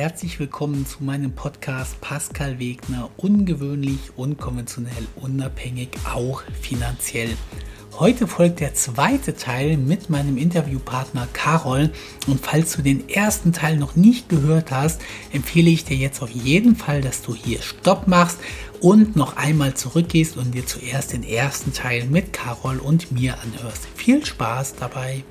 herzlich willkommen zu meinem Podcast Pascal Wegner, ungewöhnlich, unkonventionell, unabhängig, auch finanziell. Heute folgt der zweite Teil mit meinem Interviewpartner Carol und falls du den ersten Teil noch nicht gehört hast, empfehle ich dir jetzt auf jeden Fall, dass du hier Stopp machst und noch einmal zurückgehst und dir zuerst den ersten Teil mit Carol und mir anhörst. Viel Spaß dabei!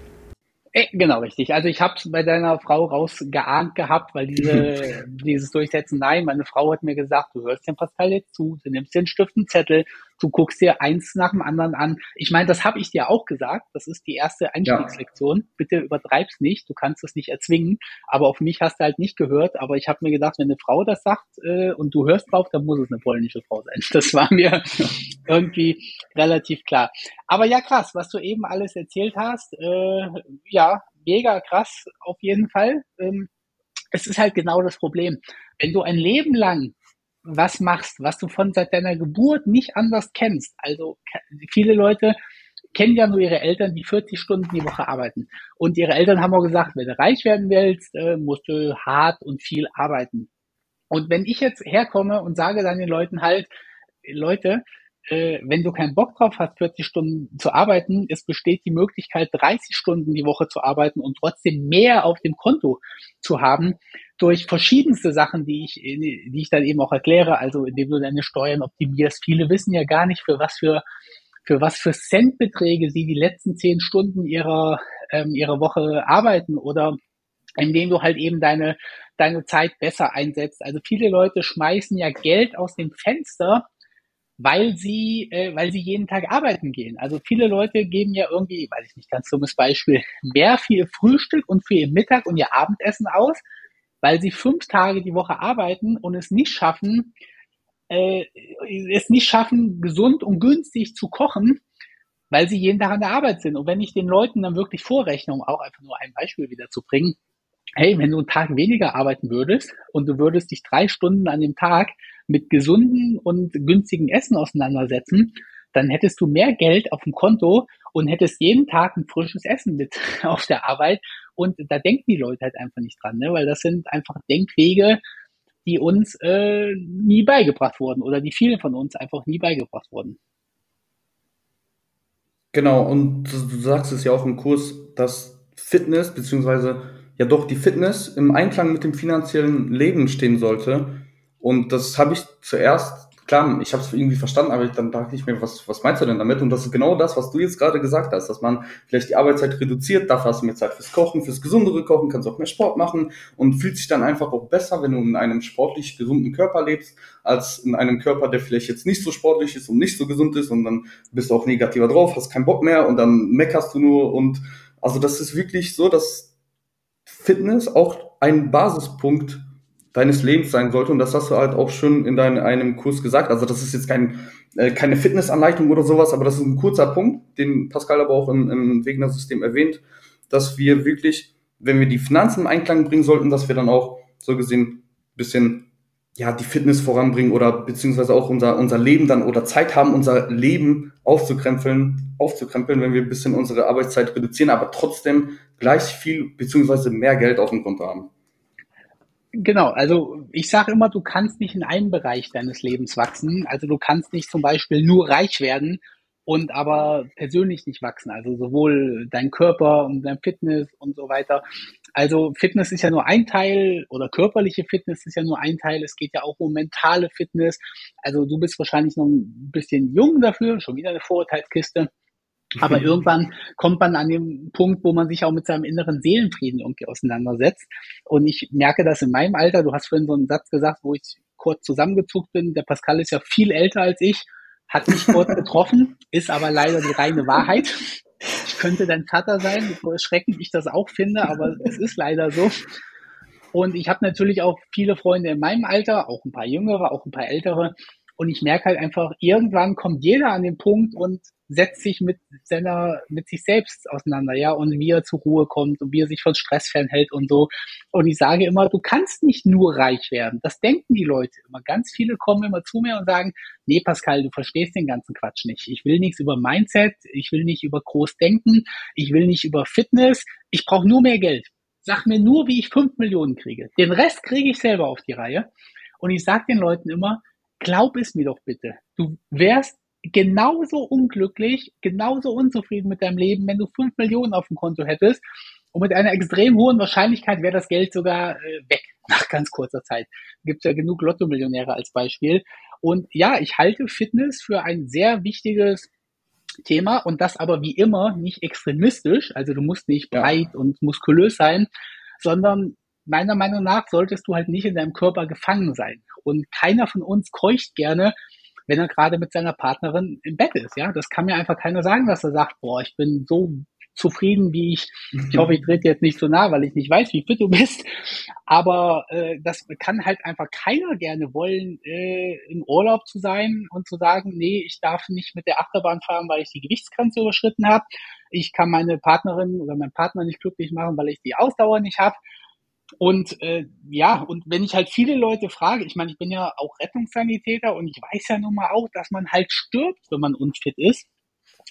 Äh, genau, richtig. Also ich habe es bei deiner Frau rausgeahnt gehabt, weil diese, dieses Durchsetzen, nein, meine Frau hat mir gesagt, du hörst den Pascal jetzt zu, du nimmst den Stift und Zettel, du guckst dir eins nach dem anderen an. Ich meine, das habe ich dir auch gesagt, das ist die erste Einstiegslektion. Ja. Bitte übertreib's nicht, du kannst es nicht erzwingen, aber auf mich hast du halt nicht gehört, aber ich habe mir gedacht, wenn eine Frau das sagt äh, und du hörst drauf, dann muss es eine polnische Frau sein. Das war mir irgendwie relativ klar. Aber ja, krass, was du eben alles erzählt hast, äh, ja, mega krass auf jeden Fall. Ähm, es ist halt genau das Problem. Wenn du ein Leben lang was machst, was du von seit deiner Geburt nicht anders kennst. Also viele Leute kennen ja nur ihre Eltern, die 40 Stunden die Woche arbeiten. Und ihre Eltern haben auch gesagt, wenn du reich werden willst, äh, musst du hart und viel arbeiten. Und wenn ich jetzt herkomme und sage dann den Leuten halt, Leute, äh, wenn du keinen Bock drauf hast, 40 Stunden zu arbeiten, es besteht die Möglichkeit, 30 Stunden die Woche zu arbeiten und trotzdem mehr auf dem Konto zu haben durch verschiedenste Sachen, die ich, die ich dann eben auch erkläre, also indem du deine Steuern optimierst. Viele wissen ja gar nicht, für was für für was für Centbeträge sie die letzten zehn Stunden ihrer ähm, ihrer Woche arbeiten oder indem du halt eben deine deine Zeit besser einsetzt. Also viele Leute schmeißen ja Geld aus dem Fenster, weil sie, äh, weil sie jeden Tag arbeiten gehen. Also viele Leute geben ja irgendwie, weiß ich nicht, ganz dummes Beispiel, mehr für ihr Frühstück und für ihr Mittag und ihr Abendessen aus, weil sie fünf Tage die Woche arbeiten und es nicht schaffen, äh, es nicht schaffen, gesund und günstig zu kochen, weil sie jeden Tag an der Arbeit sind. Und wenn ich den Leuten dann wirklich vorrechne, um auch einfach nur ein Beispiel wieder zu bringen, hey, wenn du einen Tag weniger arbeiten würdest und du würdest dich drei Stunden an dem Tag mit gesunden und günstigen Essen auseinandersetzen, dann hättest du mehr Geld auf dem Konto und hättest jeden Tag ein frisches Essen mit auf der Arbeit. Und da denken die Leute halt einfach nicht dran, ne? weil das sind einfach Denkwege, die uns äh, nie beigebracht wurden oder die vielen von uns einfach nie beigebracht wurden. Genau, und du sagst es ja auch im Kurs, dass Fitness, beziehungsweise ja doch die Fitness im Einklang mit dem finanziellen Leben stehen sollte. Und das habe ich zuerst klar, ich habe es irgendwie verstanden, aber dann dachte ich mir, was, was meinst du denn damit? Und das ist genau das, was du jetzt gerade gesagt hast, dass man vielleicht die Arbeitszeit reduziert, dafür hast du mehr Zeit fürs Kochen, fürs gesundere Kochen, kannst auch mehr Sport machen und fühlt sich dann einfach auch besser, wenn du in einem sportlich gesunden Körper lebst, als in einem Körper, der vielleicht jetzt nicht so sportlich ist und nicht so gesund ist und dann bist du auch negativer drauf, hast keinen Bock mehr und dann meckerst du nur und also das ist wirklich so, dass Fitness auch ein Basispunkt deines Lebens sein sollte. Und das hast du halt auch schon in deinem einem Kurs gesagt. Also das ist jetzt kein, äh, keine Fitnessanleitung oder sowas, aber das ist ein kurzer Punkt, den Pascal aber auch im, im Wegener-System erwähnt, dass wir wirklich, wenn wir die Finanzen im Einklang bringen sollten, dass wir dann auch so gesehen bisschen ja, die Fitness voranbringen oder beziehungsweise auch unser, unser Leben dann oder Zeit haben, unser Leben aufzukrempeln, aufzukrempeln, wenn wir ein bisschen unsere Arbeitszeit reduzieren, aber trotzdem gleich viel beziehungsweise mehr Geld auf dem Konto haben. Genau, also ich sage immer, du kannst nicht in einem Bereich deines Lebens wachsen. Also du kannst nicht zum Beispiel nur reich werden und aber persönlich nicht wachsen. Also sowohl dein Körper und dein Fitness und so weiter. Also Fitness ist ja nur ein Teil oder körperliche Fitness ist ja nur ein Teil. Es geht ja auch um mentale Fitness. Also du bist wahrscheinlich noch ein bisschen jung dafür, schon wieder eine Vorurteilskiste. Aber irgendwann kommt man an den Punkt, wo man sich auch mit seinem inneren Seelenfrieden irgendwie auseinandersetzt. Und ich merke das in meinem Alter. Du hast vorhin so einen Satz gesagt, wo ich kurz zusammengezuckt bin. Der Pascal ist ja viel älter als ich, hat mich kurz getroffen, ist aber leider die reine Wahrheit. Ich könnte dein Vater sein, so erschreckend ich das auch finde, aber es ist leider so. Und ich habe natürlich auch viele Freunde in meinem Alter, auch ein paar jüngere, auch ein paar ältere. Und ich merke halt einfach, irgendwann kommt jeder an den Punkt und setzt sich mit seiner, mit sich selbst auseinander, ja, und wie er zur Ruhe kommt und wie er sich von Stress fernhält und so. Und ich sage immer, du kannst nicht nur reich werden. Das denken die Leute immer. Ganz viele kommen immer zu mir und sagen, nee, Pascal, du verstehst den ganzen Quatsch nicht. Ich will nichts über Mindset, ich will nicht über groß denken, ich will nicht über Fitness, ich brauche nur mehr Geld. sag mir nur, wie ich fünf Millionen kriege. Den Rest kriege ich selber auf die Reihe. Und ich sag den Leuten immer, glaub es mir doch bitte. Du wärst genauso unglücklich, genauso unzufrieden mit deinem Leben, wenn du fünf Millionen auf dem Konto hättest. Und mit einer extrem hohen Wahrscheinlichkeit wäre das Geld sogar äh, weg nach ganz kurzer Zeit. Gibt ja genug Lotto-Millionäre als Beispiel. Und ja, ich halte Fitness für ein sehr wichtiges Thema und das aber wie immer nicht extremistisch. Also du musst nicht breit und muskulös sein, sondern meiner Meinung nach solltest du halt nicht in deinem Körper gefangen sein. Und keiner von uns keucht gerne, wenn er gerade mit seiner Partnerin im Bett ist. Ja, das kann mir einfach keiner sagen, dass er sagt, boah, ich bin so zufrieden, wie ich. Ich hoffe, ich trete jetzt nicht so nah, weil ich nicht weiß, wie fit du bist. Aber äh, das kann halt einfach keiner gerne wollen, äh, im Urlaub zu sein und zu sagen, nee, ich darf nicht mit der Achterbahn fahren, weil ich die Gewichtsgrenze überschritten habe. Ich kann meine Partnerin oder meinen Partner nicht glücklich machen, weil ich die Ausdauer nicht habe. Und äh, ja, und wenn ich halt viele Leute frage, ich meine, ich bin ja auch Rettungssanitäter und ich weiß ja nun mal auch, dass man halt stirbt, wenn man unfit ist.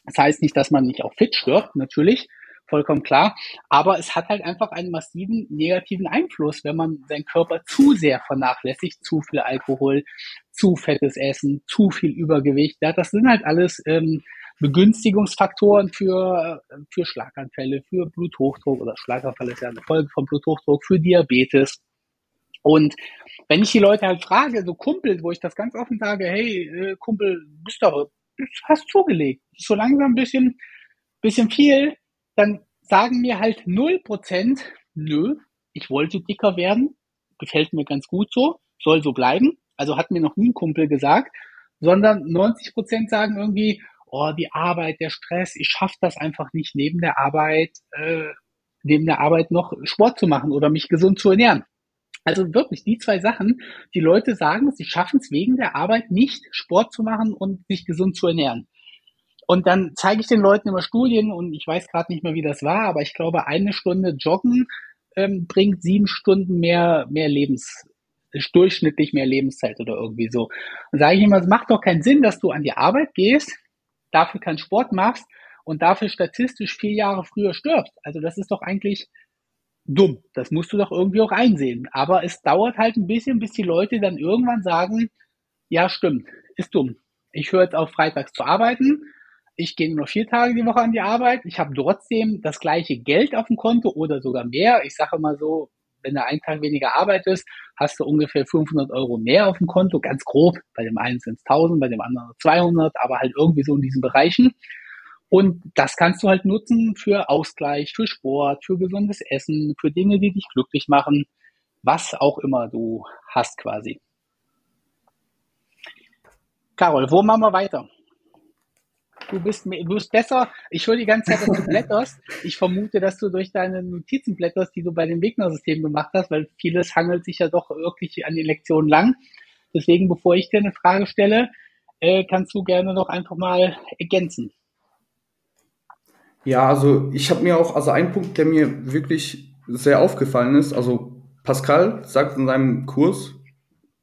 Das heißt nicht, dass man nicht auch fit stirbt, natürlich, vollkommen klar. Aber es hat halt einfach einen massiven negativen Einfluss, wenn man seinen Körper zu sehr vernachlässigt, zu viel Alkohol, zu fettes Essen, zu viel Übergewicht. Ja, das sind halt alles ähm, Begünstigungsfaktoren für, für Schlaganfälle, für Bluthochdruck oder Schlaganfall ist ja eine Folge von Bluthochdruck, für Diabetes. Und wenn ich die Leute halt frage, so Kumpel, wo ich das ganz offen sage, hey, äh, Kumpel, bist doch hast zugelegt. So langsam ein bisschen, bisschen viel, dann sagen mir halt null Prozent, nö, ich wollte dicker werden, gefällt mir ganz gut so, soll so bleiben. Also hat mir noch nie ein Kumpel gesagt, sondern 90 Prozent sagen irgendwie, oh, die Arbeit, der Stress, ich schaffe das einfach nicht neben der Arbeit, äh, neben der Arbeit noch Sport zu machen oder mich gesund zu ernähren. Also wirklich die zwei Sachen. Die Leute sagen, sie schaffen es wegen der Arbeit nicht, Sport zu machen und sich gesund zu ernähren. Und dann zeige ich den Leuten immer Studien und ich weiß gerade nicht mehr, wie das war, aber ich glaube, eine Stunde Joggen ähm, bringt sieben Stunden mehr, mehr Lebens, durchschnittlich mehr Lebenszeit oder irgendwie so. Und sage ich immer, es macht doch keinen Sinn, dass du an die Arbeit gehst, dafür keinen Sport machst und dafür statistisch vier Jahre früher stirbst. Also das ist doch eigentlich dumm. Das musst du doch irgendwie auch einsehen. Aber es dauert halt ein bisschen, bis die Leute dann irgendwann sagen, ja, stimmt, ist dumm. Ich höre jetzt auf, freitags zu arbeiten. Ich gehe nur vier Tage die Woche an die Arbeit. Ich habe trotzdem das gleiche Geld auf dem Konto oder sogar mehr. Ich sage mal so, wenn du einen Tag weniger arbeitest, hast du ungefähr 500 Euro mehr auf dem Konto, ganz grob. Bei dem einen sind es 1000, bei dem anderen 200, aber halt irgendwie so in diesen Bereichen. Und das kannst du halt nutzen für Ausgleich, für Sport, für gesundes Essen, für Dinge, die dich glücklich machen, was auch immer du hast quasi. Carol, wo machen wir weiter? Du bist, du bist besser. Ich höre die ganze Zeit, dass du blätterst. Ich vermute, dass du durch deine Notizen blätterst, die du bei dem Wegner-System gemacht hast, weil vieles hangelt sich ja doch wirklich an den Lektionen lang. Deswegen, bevor ich dir eine Frage stelle, äh, kannst du gerne noch einfach mal ergänzen. Ja, also ich habe mir auch, also ein Punkt, der mir wirklich sehr aufgefallen ist, also Pascal sagt in seinem Kurs,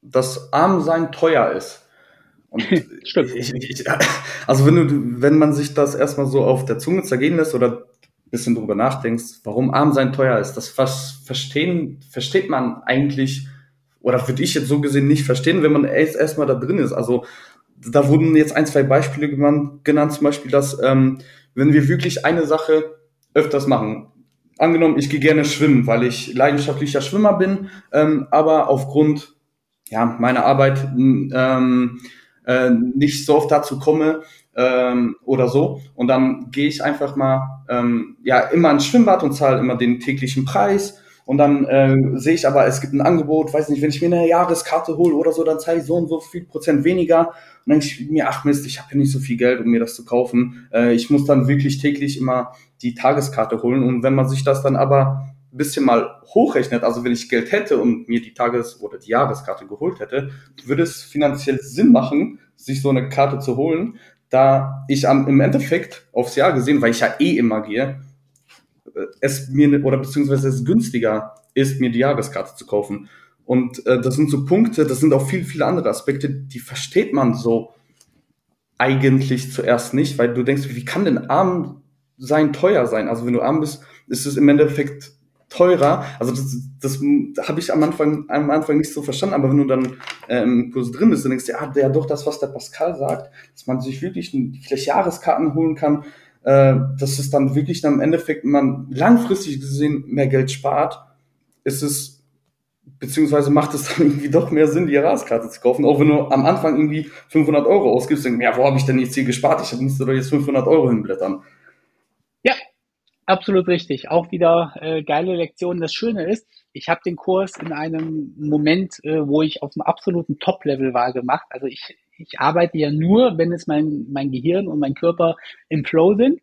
dass arm sein teuer ist. Stimmt. Ich, ich, also wenn du, wenn man sich das erstmal so auf der Zunge zergehen lässt oder ein bisschen drüber nachdenkst, warum arm sein teuer ist, das verstehen, versteht man eigentlich, oder würde ich jetzt so gesehen nicht verstehen, wenn man erst erstmal da drin ist. Also da wurden jetzt ein, zwei Beispiele genannt, genannt zum Beispiel, dass ähm, wenn wir wirklich eine Sache öfters machen, angenommen, ich gehe gerne schwimmen, weil ich leidenschaftlicher Schwimmer bin, ähm, aber aufgrund ja, meiner Arbeit ähm, äh, nicht so oft dazu komme ähm, oder so. Und dann gehe ich einfach mal ähm, ja immer ins Schwimmbad und zahle immer den täglichen Preis und dann äh, sehe ich aber, es gibt ein Angebot, weiß nicht, wenn ich mir eine Jahreskarte hole oder so, dann zahle ich so und so viel Prozent weniger. Und dann denke ich mir, ach Mist, ich habe ja nicht so viel Geld, um mir das zu kaufen. Äh, ich muss dann wirklich täglich immer die Tageskarte holen. Und wenn man sich das dann aber ein bisschen mal hochrechnet, also wenn ich Geld hätte und mir die Tages- oder die Jahreskarte geholt hätte, würde es finanziell Sinn machen, sich so eine Karte zu holen, da ich am, im Endeffekt aufs Jahr gesehen, weil ich ja eh immer gehe, es mir oder beziehungsweise es günstiger ist, mir die Jahreskarte zu kaufen. Und äh, das sind so Punkte, das sind auch viel, viele andere Aspekte, die versteht man so eigentlich zuerst nicht, weil du denkst, wie kann denn arm sein teuer sein? Also wenn du arm bist, ist es im Endeffekt teurer. Also das, das, habe ich am Anfang, am Anfang nicht so verstanden, aber wenn du dann äh, im Kurs drin bist, dann denkst du, ja, der doch das, was der Pascal sagt, dass man sich wirklich vielleicht Jahreskarten holen kann, äh, dass es dann wirklich dann im Endeffekt man langfristig gesehen mehr Geld spart, ist es beziehungsweise macht es dann irgendwie doch mehr Sinn, die Jahreskarte zu kaufen, auch wenn du am Anfang irgendwie 500 Euro ausgibst, denkst, ja, wo habe ich denn jetzt hier gespart? Ich müsste doch jetzt 500 Euro hinblättern. Absolut richtig. Auch wieder äh, geile Lektion. Das Schöne ist, ich habe den Kurs in einem Moment, äh, wo ich auf dem absoluten Top-Level war, gemacht. Also ich, ich arbeite ja nur, wenn es mein, mein Gehirn und mein Körper im Flow sind.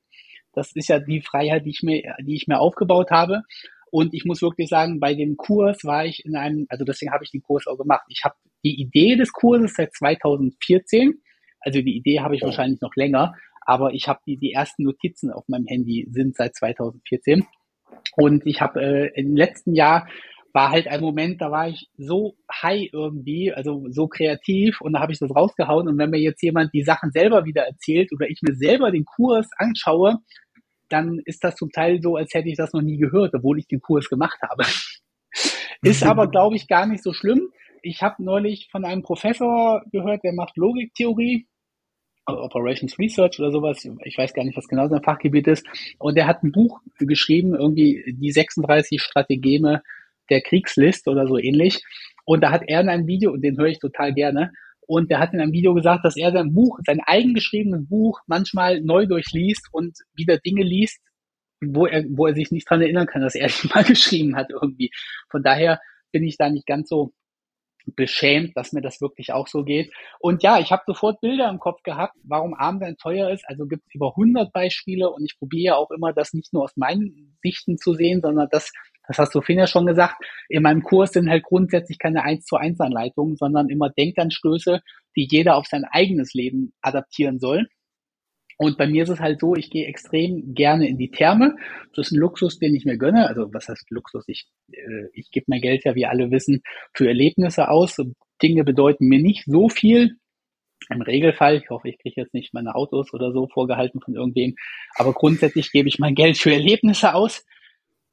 Das ist ja die Freiheit, die ich mir, die ich mir aufgebaut habe. Und ich muss wirklich sagen, bei dem Kurs war ich in einem, also deswegen habe ich den Kurs auch gemacht. Ich habe die Idee des Kurses seit 2014. Also die Idee habe ich ja. wahrscheinlich noch länger, aber ich habe die, die ersten Notizen auf meinem Handy sind seit 2014. Und ich habe äh, im letzten Jahr war halt ein Moment, da war ich so high irgendwie, also so kreativ und da habe ich das rausgehauen. Und wenn mir jetzt jemand die Sachen selber wieder erzählt oder ich mir selber den Kurs anschaue, dann ist das zum Teil so, als hätte ich das noch nie gehört, obwohl ich den Kurs gemacht habe. ist aber, glaube ich, gar nicht so schlimm. Ich habe neulich von einem Professor gehört, der macht Logiktheorie, Operations Research oder sowas. Ich weiß gar nicht, was genau sein Fachgebiet ist. Und der hat ein Buch geschrieben, irgendwie die 36 Strategeme der Kriegslist oder so ähnlich. Und da hat er in einem Video, und den höre ich total gerne, und der hat in einem Video gesagt, dass er sein Buch, sein eigengeschriebenes Buch manchmal neu durchliest und wieder Dinge liest, wo er, wo er sich nicht dran erinnern kann, dass er die mal geschrieben hat irgendwie. Von daher bin ich da nicht ganz so beschämt, dass mir das wirklich auch so geht. Und ja, ich habe sofort Bilder im Kopf gehabt, warum Armband teuer ist. Also gibt es über 100 Beispiele und ich probiere auch immer, das nicht nur aus meinen Sichten zu sehen, sondern das das hast du Finn ja schon gesagt. In meinem Kurs sind halt grundsätzlich keine 1 zu 1 Anleitungen, sondern immer Denkanstöße, die jeder auf sein eigenes Leben adaptieren soll. Und bei mir ist es halt so, ich gehe extrem gerne in die Therme. Das ist ein Luxus, den ich mir gönne. Also was heißt Luxus? Ich, äh, ich gebe mein Geld ja, wie alle wissen, für Erlebnisse aus. Dinge bedeuten mir nicht so viel. Im Regelfall, ich hoffe, ich kriege jetzt nicht meine Autos oder so vorgehalten von irgendwem, aber grundsätzlich gebe ich mein Geld für Erlebnisse aus.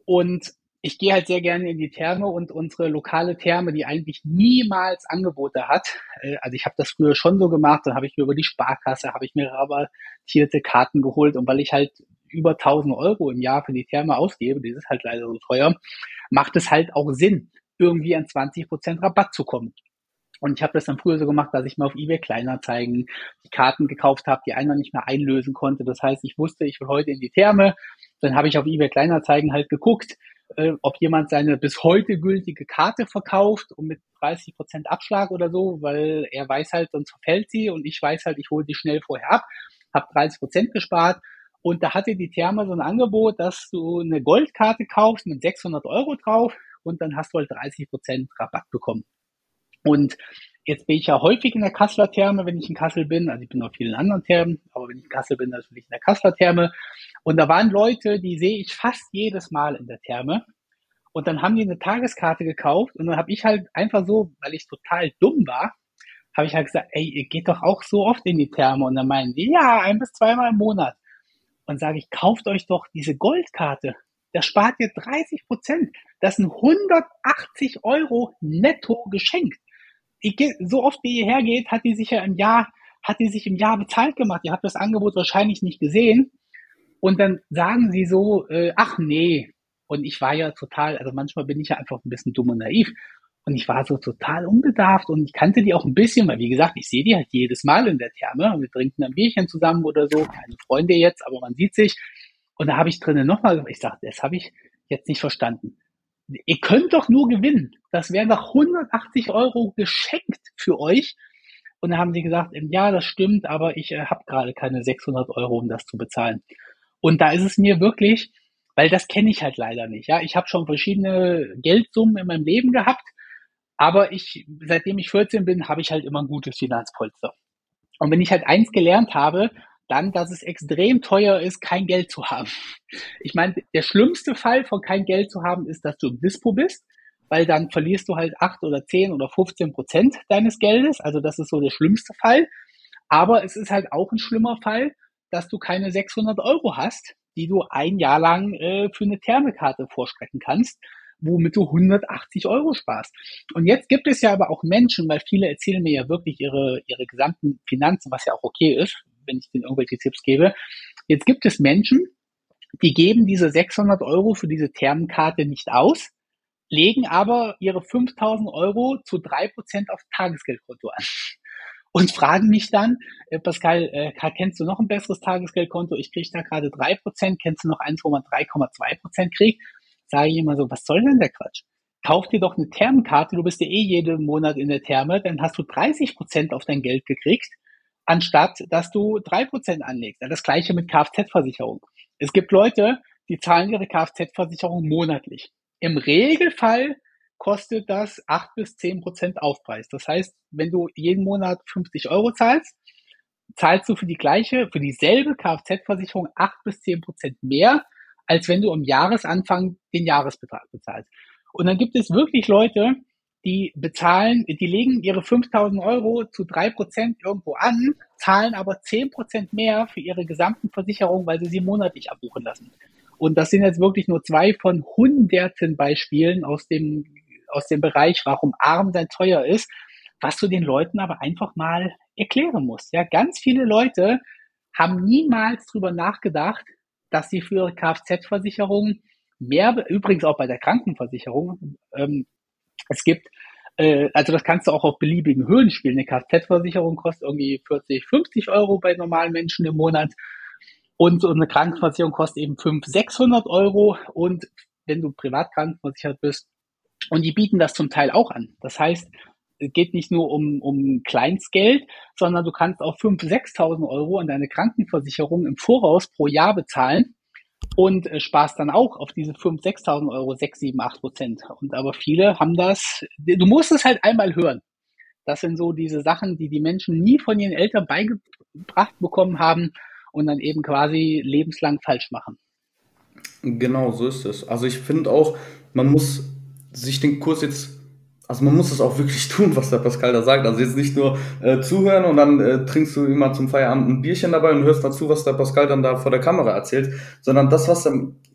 Und ich gehe halt sehr gerne in die Therme und unsere lokale Therme, die eigentlich niemals Angebote hat. Äh, also ich habe das früher schon so gemacht, dann habe ich mir über die Sparkasse, habe ich mir rabattierte Karten geholt und weil ich halt über 1000 Euro im Jahr für die Therme ausgebe, die ist halt leider so teuer, macht es halt auch Sinn, irgendwie an 20 Prozent Rabatt zu kommen. Und ich habe das dann früher so gemacht, dass ich mir auf eBay Kleinanzeigen die Karten gekauft habe, die einer nicht mehr einlösen konnte. Das heißt, ich wusste, ich will heute in die Therme. Dann habe ich auf eBay Kleinanzeigen halt geguckt, äh, ob jemand seine bis heute gültige Karte verkauft und mit 30 Prozent Abschlag oder so, weil er weiß halt, sonst verfällt sie und ich weiß halt, ich hole die schnell vorher ab, habe 30 Prozent gespart und da hatte die Therma so ein Angebot, dass du eine Goldkarte kaufst mit 600 Euro drauf und dann hast du halt 30 Prozent Rabatt bekommen. Und Jetzt bin ich ja häufig in der Kasseler Therme, wenn ich in Kassel bin. Also ich bin auf vielen anderen Thermen, aber wenn ich in Kassel bin, natürlich in der Kasseler Therme. Und da waren Leute, die sehe ich fast jedes Mal in der Therme. Und dann haben die eine Tageskarte gekauft und dann habe ich halt einfach so, weil ich total dumm war, habe ich halt gesagt, ey, ihr geht doch auch so oft in die Therme. Und dann meinen die, ja, ein bis zweimal im Monat. Und sage ich, kauft euch doch diese Goldkarte. Da spart ihr 30 Prozent. Das sind 180 Euro netto geschenkt so oft wie ihr hergeht, hat die sich ja im Jahr, hat die sich im Jahr bezahlt gemacht. Ihr habt das Angebot wahrscheinlich nicht gesehen. Und dann sagen sie so, äh, ach nee. Und ich war ja total, also manchmal bin ich ja einfach ein bisschen dumm und naiv. Und ich war so total unbedarft und ich kannte die auch ein bisschen, weil wie gesagt, ich sehe die halt jedes Mal in der Therme wir trinken ein Bierchen zusammen oder so. Keine Freunde jetzt, aber man sieht sich. Und da habe ich drinnen nochmal, ich sage, das habe ich jetzt nicht verstanden ihr könnt doch nur gewinnen. Das wären doch 180 Euro geschenkt für euch. Und da haben sie gesagt, ja, das stimmt, aber ich äh, habe gerade keine 600 Euro, um das zu bezahlen. Und da ist es mir wirklich, weil das kenne ich halt leider nicht. Ja, ich habe schon verschiedene Geldsummen in meinem Leben gehabt, aber ich, seitdem ich 14 bin, habe ich halt immer ein gutes Finanzpolster. Und wenn ich halt eins gelernt habe, dann, dass es extrem teuer ist, kein Geld zu haben. Ich meine, der schlimmste Fall von kein Geld zu haben, ist, dass du im Dispo bist, weil dann verlierst du halt acht oder zehn oder 15 Prozent deines Geldes. Also das ist so der schlimmste Fall. Aber es ist halt auch ein schlimmer Fall, dass du keine 600 Euro hast, die du ein Jahr lang äh, für eine Thermekarte vorstrecken kannst, womit du 180 Euro sparst. Und jetzt gibt es ja aber auch Menschen, weil viele erzählen mir ja wirklich ihre, ihre gesamten Finanzen, was ja auch okay ist, wenn ich denen irgendwelche Tipps gebe. Jetzt gibt es Menschen, die geben diese 600 Euro für diese Thermenkarte nicht aus, legen aber ihre 5000 Euro zu drei Prozent auf Tagesgeldkonto an und fragen mich dann, äh, Pascal, äh, kennst du noch ein besseres Tagesgeldkonto? Ich kriege da gerade drei Prozent. Kennst du noch eins, wo man 3,2 Prozent kriegt? Sage ich immer so, was soll denn der Quatsch? Kauf dir doch eine Thermenkarte, du bist ja eh jeden Monat in der Therme, dann hast du 30 Prozent auf dein Geld gekriegt, anstatt dass du drei Prozent anlegst. Das gleiche mit Kfz-Versicherung. Es gibt Leute, die zahlen ihre Kfz-Versicherung monatlich. Im Regelfall kostet das acht bis zehn Prozent Aufpreis. Das heißt, wenn du jeden Monat 50 Euro zahlst, zahlst du für die gleiche, für dieselbe Kfz-Versicherung acht bis zehn Prozent mehr, als wenn du am Jahresanfang den Jahresbetrag bezahlst. Und dann gibt es wirklich Leute, die bezahlen, die legen ihre 5000 Euro zu drei Prozent irgendwo an, zahlen aber zehn Prozent mehr für ihre gesamten Versicherungen, weil sie sie monatlich abbuchen lassen. Und das sind jetzt wirklich nur zwei von hunderten Beispielen aus dem, aus dem Bereich, warum arm sein teuer ist, was du den Leuten aber einfach mal erklären musst. Ja, ganz viele Leute haben niemals drüber nachgedacht, dass sie für ihre Kfz-Versicherung mehr, übrigens auch bei der Krankenversicherung, ähm, es gibt, äh, also das kannst du auch auf beliebigen Höhen spielen. Eine Kfz-Versicherung kostet irgendwie 40, 50 Euro bei normalen Menschen im Monat. Und so eine Krankenversicherung kostet eben 500, 600 Euro. Und wenn du privat krankenversichert bist, und die bieten das zum Teil auch an. Das heißt, es geht nicht nur um, um Kleinstgeld, sondern du kannst auch 5.000, 6.000 Euro an deine Krankenversicherung im Voraus pro Jahr bezahlen und äh, sparst dann auch auf diese 5.000, 6.000 Euro 6, 7, 8 Prozent. Und aber viele haben das, du musst es halt einmal hören. Das sind so diese Sachen, die die Menschen nie von ihren Eltern beigebracht bekommen haben und dann eben quasi lebenslang falsch machen. Genau, so ist es. Also ich finde auch, man muss sich den Kurs jetzt also man muss es auch wirklich tun, was der Pascal da sagt. Also jetzt nicht nur äh, zuhören und dann äh, trinkst du immer zum Feierabend ein Bierchen dabei und hörst dazu, was der Pascal dann da vor der Kamera erzählt, sondern das, was er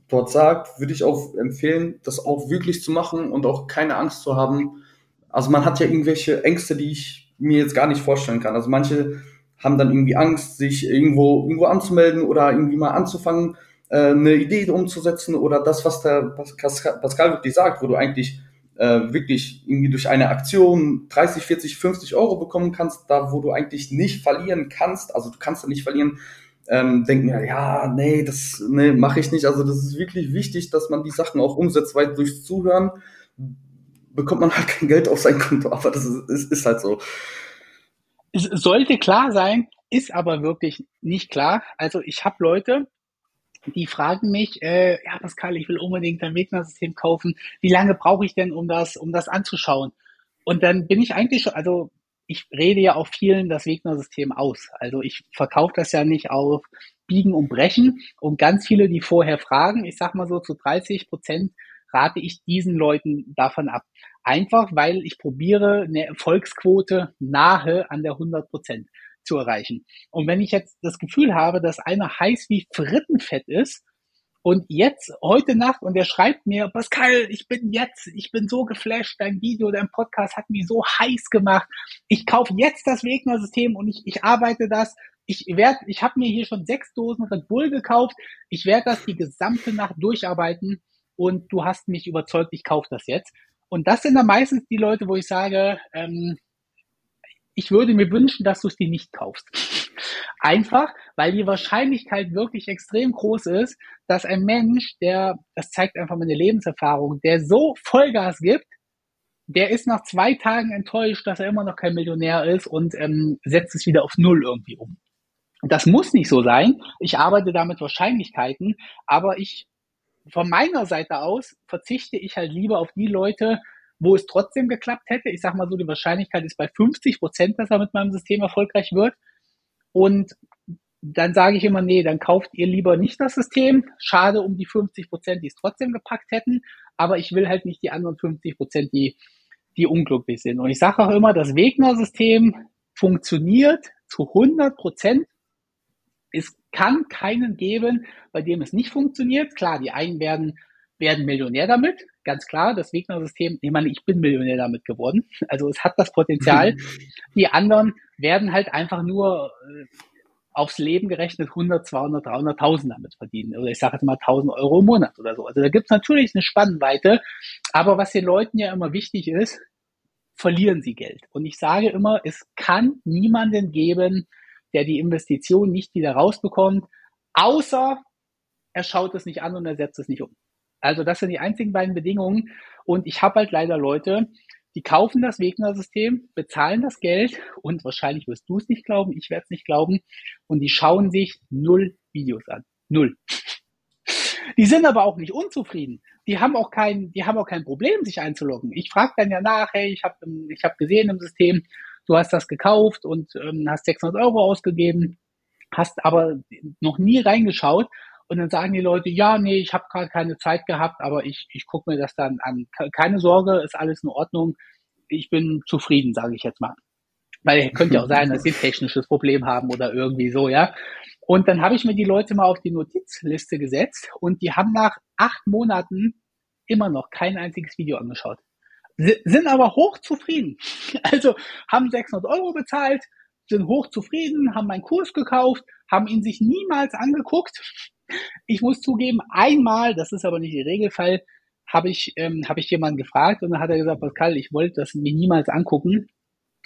dort sagt, würde ich auch empfehlen, das auch wirklich zu machen und auch keine Angst zu haben. Also man hat ja irgendwelche Ängste, die ich mir jetzt gar nicht vorstellen kann. Also manche haben dann irgendwie Angst, sich irgendwo irgendwo anzumelden oder irgendwie mal anzufangen, äh, eine Idee umzusetzen oder das, was der Pascal wirklich sagt, wo du eigentlich äh, wirklich irgendwie durch eine Aktion 30, 40, 50 Euro bekommen kannst, da wo du eigentlich nicht verlieren kannst, also du kannst da nicht verlieren, ähm, denken ja, ja, nee, das nee, mache ich nicht. Also das ist wirklich wichtig, dass man die Sachen auch umsetzt, weil durchs Zuhören bekommt man halt kein Geld auf sein Konto, aber das ist, ist, ist halt so. Es sollte klar sein, ist aber wirklich nicht klar. Also ich habe Leute, die fragen mich, äh, ja Pascal, ich will unbedingt ein Wegner-System kaufen. Wie lange brauche ich denn, um das, um das anzuschauen? Und dann bin ich eigentlich schon, also ich rede ja auch vielen das Wegner-System aus. Also ich verkaufe das ja nicht auf Biegen und Brechen. Und ganz viele, die vorher fragen, ich sag mal so zu 30 Prozent rate ich diesen Leuten davon ab. Einfach, weil ich probiere, eine Erfolgsquote nahe an der 100 Prozent zu erreichen. Und wenn ich jetzt das Gefühl habe, dass einer heiß wie Frittenfett ist und jetzt heute Nacht und der schreibt mir, Pascal, ich bin jetzt, ich bin so geflasht, dein Video, dein Podcast hat mich so heiß gemacht. Ich kaufe jetzt das Wegner-System und ich, ich arbeite das. Ich werde, ich habe mir hier schon sechs Dosen Red Bull gekauft. Ich werde das die gesamte Nacht durcharbeiten und du hast mich überzeugt, ich kaufe das jetzt. Und das sind dann meistens die Leute, wo ich sage, ähm, ich würde mir wünschen, dass du es dir nicht kaufst. Einfach, weil die Wahrscheinlichkeit wirklich extrem groß ist, dass ein Mensch, der, das zeigt einfach meine Lebenserfahrung, der so Vollgas gibt, der ist nach zwei Tagen enttäuscht, dass er immer noch kein Millionär ist und ähm, setzt es wieder auf Null irgendwie um. Das muss nicht so sein. Ich arbeite da mit Wahrscheinlichkeiten, aber ich von meiner Seite aus verzichte ich halt lieber auf die Leute, wo es trotzdem geklappt hätte. Ich sage mal so, die Wahrscheinlichkeit ist bei 50 Prozent, dass er mit meinem System erfolgreich wird. Und dann sage ich immer, nee, dann kauft ihr lieber nicht das System. Schade um die 50 Prozent, die es trotzdem gepackt hätten. Aber ich will halt nicht die anderen 50 Prozent, die, die unglücklich sind. Und ich sage auch immer, das Wegner-System funktioniert zu 100 Prozent. Ist kann keinen geben, bei dem es nicht funktioniert. Klar, die einen werden, werden Millionär damit, ganz klar. Das Wegner-System, ich meine, ich bin Millionär damit geworden. Also es hat das Potenzial. die anderen werden halt einfach nur äh, aufs Leben gerechnet 100, 200, 300.000 damit verdienen. Oder ich sage jetzt mal 1000 Euro im Monat oder so. Also da gibt's natürlich eine Spannweite. Aber was den Leuten ja immer wichtig ist, verlieren sie Geld. Und ich sage immer, es kann niemanden geben, der die Investition nicht wieder rausbekommt, außer er schaut es nicht an und er setzt es nicht um. Also das sind die einzigen beiden Bedingungen. Und ich habe halt leider Leute, die kaufen das Wegner-System, bezahlen das Geld und wahrscheinlich wirst du es nicht glauben, ich werde es nicht glauben. Und die schauen sich null Videos an. Null. Die sind aber auch nicht unzufrieden. Die haben auch kein, die haben auch kein Problem, sich einzuloggen. Ich frage dann ja nach, hey, ich habe ich hab gesehen im System, du hast das gekauft und ähm, hast 600 Euro ausgegeben, hast aber noch nie reingeschaut. Und dann sagen die Leute, ja, nee, ich habe gerade keine Zeit gehabt, aber ich, ich gucke mir das dann an. Keine Sorge, ist alles in Ordnung. Ich bin zufrieden, sage ich jetzt mal. Weil könnte ja auch sein, dass sie ein technisches Problem haben oder irgendwie so, ja. Und dann habe ich mir die Leute mal auf die Notizliste gesetzt und die haben nach acht Monaten immer noch kein einziges Video angeschaut. sind aber hochzufrieden. Also haben 600 Euro bezahlt, sind hochzufrieden, haben meinen Kurs gekauft, haben ihn sich niemals angeguckt ich muss zugeben, einmal, das ist aber nicht der Regelfall, habe ich, ähm, hab ich jemanden gefragt und dann hat er gesagt, Pascal, ich wollte das mir niemals angucken.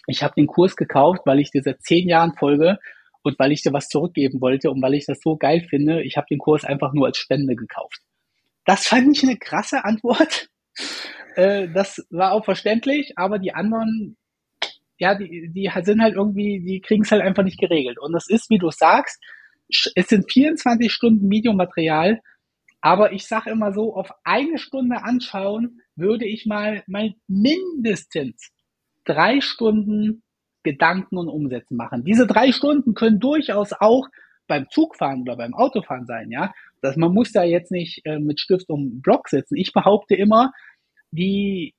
Ich habe den Kurs gekauft, weil ich dir seit zehn Jahren folge und weil ich dir was zurückgeben wollte und weil ich das so geil finde. Ich habe den Kurs einfach nur als Spende gekauft. Das fand ich eine krasse Antwort. Äh, das war auch verständlich, aber die anderen, ja, die, die sind halt irgendwie, die kriegen es halt einfach nicht geregelt. Und das ist, wie du sagst, es sind 24 Stunden Videomaterial, aber ich sage immer so, auf eine Stunde anschauen würde ich mal, mal mindestens drei Stunden Gedanken und Umsetzen machen. Diese drei Stunden können durchaus auch beim Zugfahren oder beim Autofahren sein, ja. Dass man muss da jetzt nicht äh, mit Stift um Block sitzen. Ich behaupte immer, die,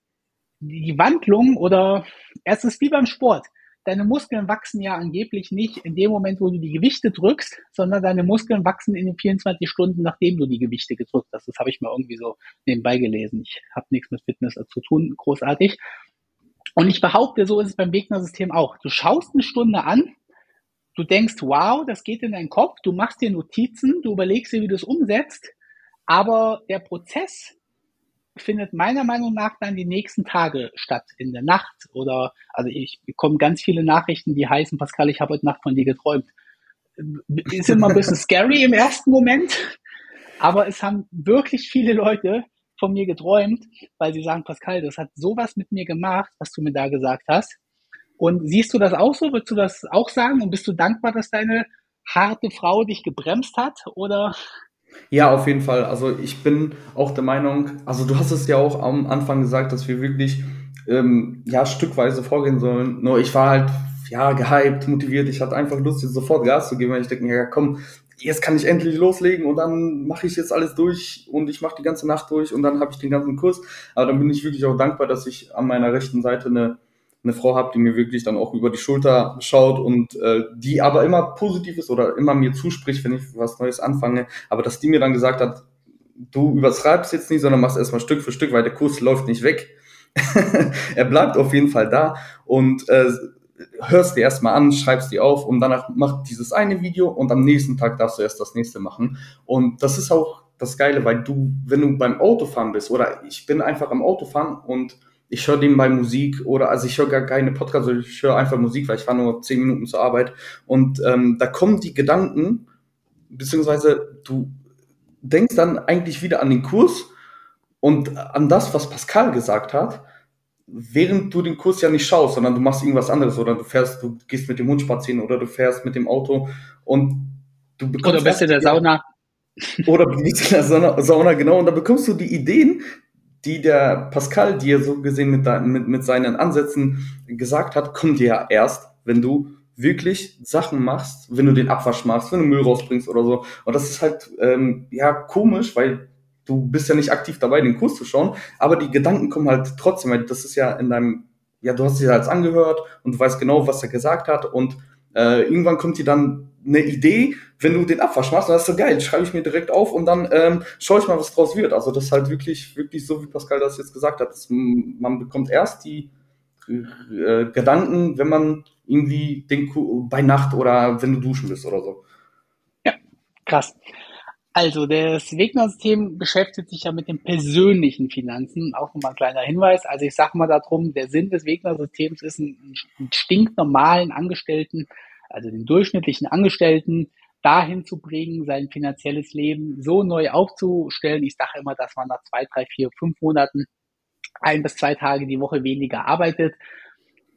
die Wandlung oder es ist wie beim Sport deine Muskeln wachsen ja angeblich nicht in dem Moment, wo du die Gewichte drückst, sondern deine Muskeln wachsen in den 24 Stunden, nachdem du die Gewichte gedrückt hast. Das habe ich mal irgendwie so nebenbei gelesen. Ich habe nichts mit Fitness zu tun, großartig. Und ich behaupte, so ist es beim Gegnersystem auch. Du schaust eine Stunde an, du denkst, wow, das geht in deinen Kopf, du machst dir Notizen, du überlegst dir, wie du es umsetzt, aber der Prozess findet meiner Meinung nach dann die nächsten Tage statt, in der Nacht oder, also ich bekomme ganz viele Nachrichten, die heißen, Pascal, ich habe heute Nacht von dir geträumt. Ist immer ein bisschen scary im ersten Moment, aber es haben wirklich viele Leute von mir geträumt, weil sie sagen, Pascal, das hat sowas mit mir gemacht, was du mir da gesagt hast. Und siehst du das auch so? Würdest du das auch sagen? Und bist du dankbar, dass deine harte Frau dich gebremst hat? Oder ja, auf jeden Fall. Also ich bin auch der Meinung, also du hast es ja auch am Anfang gesagt, dass wir wirklich ähm, ja stückweise vorgehen sollen. Nur ich war halt ja gehypt, motiviert. Ich hatte einfach Lust, jetzt sofort Gas zu geben, weil ich denke ja komm, jetzt kann ich endlich loslegen und dann mache ich jetzt alles durch und ich mache die ganze Nacht durch und dann habe ich den ganzen Kurs. Aber dann bin ich wirklich auch dankbar, dass ich an meiner rechten Seite eine eine Frau habe, die mir wirklich dann auch über die Schulter schaut und äh, die aber immer positiv ist oder immer mir zuspricht, wenn ich was Neues anfange. Aber dass die mir dann gesagt hat, du übertreibst jetzt nicht, sondern machst erstmal Stück für Stück, weil der Kurs läuft nicht weg. er bleibt auf jeden Fall da und äh, hörst dir erstmal an, schreibst die auf und danach macht dieses eine Video und am nächsten Tag darfst du erst das nächste machen. Und das ist auch das Geile, weil du, wenn du beim Autofahren bist oder ich bin einfach am Autofahren und ich höre nebenbei Musik oder also ich höre gar keine Podcasts, ich höre einfach Musik, weil ich fahre nur zehn Minuten zur Arbeit und ähm, da kommen die Gedanken, beziehungsweise du denkst dann eigentlich wieder an den Kurs und an das, was Pascal gesagt hat, während du den Kurs ja nicht schaust, sondern du machst irgendwas anderes oder du fährst, du gehst mit dem Hund spazieren oder du fährst mit dem Auto und du bekommst. Oder bist in der Sauna. Oder bist in der Sauna, Sauna, genau, und da bekommst du die Ideen, die der Pascal dir so gesehen mit, mit, mit seinen Ansätzen gesagt hat, kommt dir ja erst, wenn du wirklich Sachen machst, wenn du den Abwasch machst, wenn du Müll rausbringst oder so. Und das ist halt ähm, ja komisch, weil du bist ja nicht aktiv dabei, den Kurs zu schauen, aber die Gedanken kommen halt trotzdem, weil das ist ja in deinem, ja, du hast dich ja als angehört und du weißt genau, was er gesagt hat und äh, irgendwann kommt dir dann eine Idee, wenn du den Abwasch machst, dann ist so geil, schreibe ich mir direkt auf und dann ähm, schaue ich mal, was draus wird. Also das ist halt wirklich, wirklich so, wie Pascal das jetzt gesagt hat. Das, man bekommt erst die äh, Gedanken, wenn man irgendwie den, bei Nacht oder wenn du duschen bist oder so. Ja, krass. Also das Wegner-System beschäftigt sich ja mit den persönlichen Finanzen. Auch nochmal ein kleiner Hinweis. Also ich sage mal darum, der Sinn des Wegner-Systems ist, einen, einen stinknormalen Angestellten, also den durchschnittlichen Angestellten, dahin zu bringen, sein finanzielles Leben so neu aufzustellen. Ich sage immer, dass man nach zwei, drei, vier, fünf Monaten ein bis zwei Tage die Woche weniger arbeitet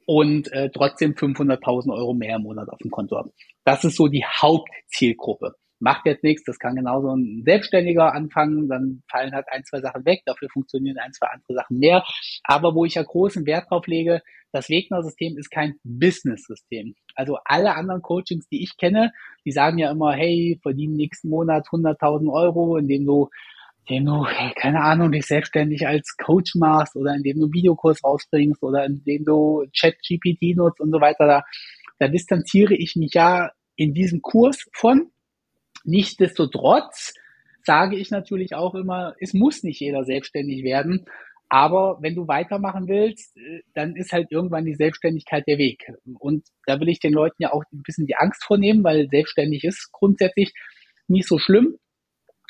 und äh, trotzdem 500.000 Euro mehr im Monat auf dem Konto hat. Das ist so die Hauptzielgruppe macht jetzt nichts, das kann genauso ein Selbstständiger anfangen, dann fallen halt ein, zwei Sachen weg, dafür funktionieren ein, zwei andere Sachen mehr. Aber wo ich ja großen Wert drauf lege, das Wegner-System ist kein Business-System. Also alle anderen Coachings, die ich kenne, die sagen ja immer, hey, verdienen nächsten Monat 100.000 Euro, indem du indem du, keine Ahnung, dich selbstständig als Coach machst oder indem du einen Videokurs rausbringst oder indem du Chat-GPT nutzt und so weiter, da, da distanziere ich mich ja in diesem Kurs von, Nichtsdestotrotz sage ich natürlich auch immer, es muss nicht jeder selbstständig werden. Aber wenn du weitermachen willst, äh, dann ist halt irgendwann die Selbstständigkeit der Weg. Und da will ich den Leuten ja auch ein bisschen die Angst vornehmen, weil selbstständig ist grundsätzlich nicht so schlimm,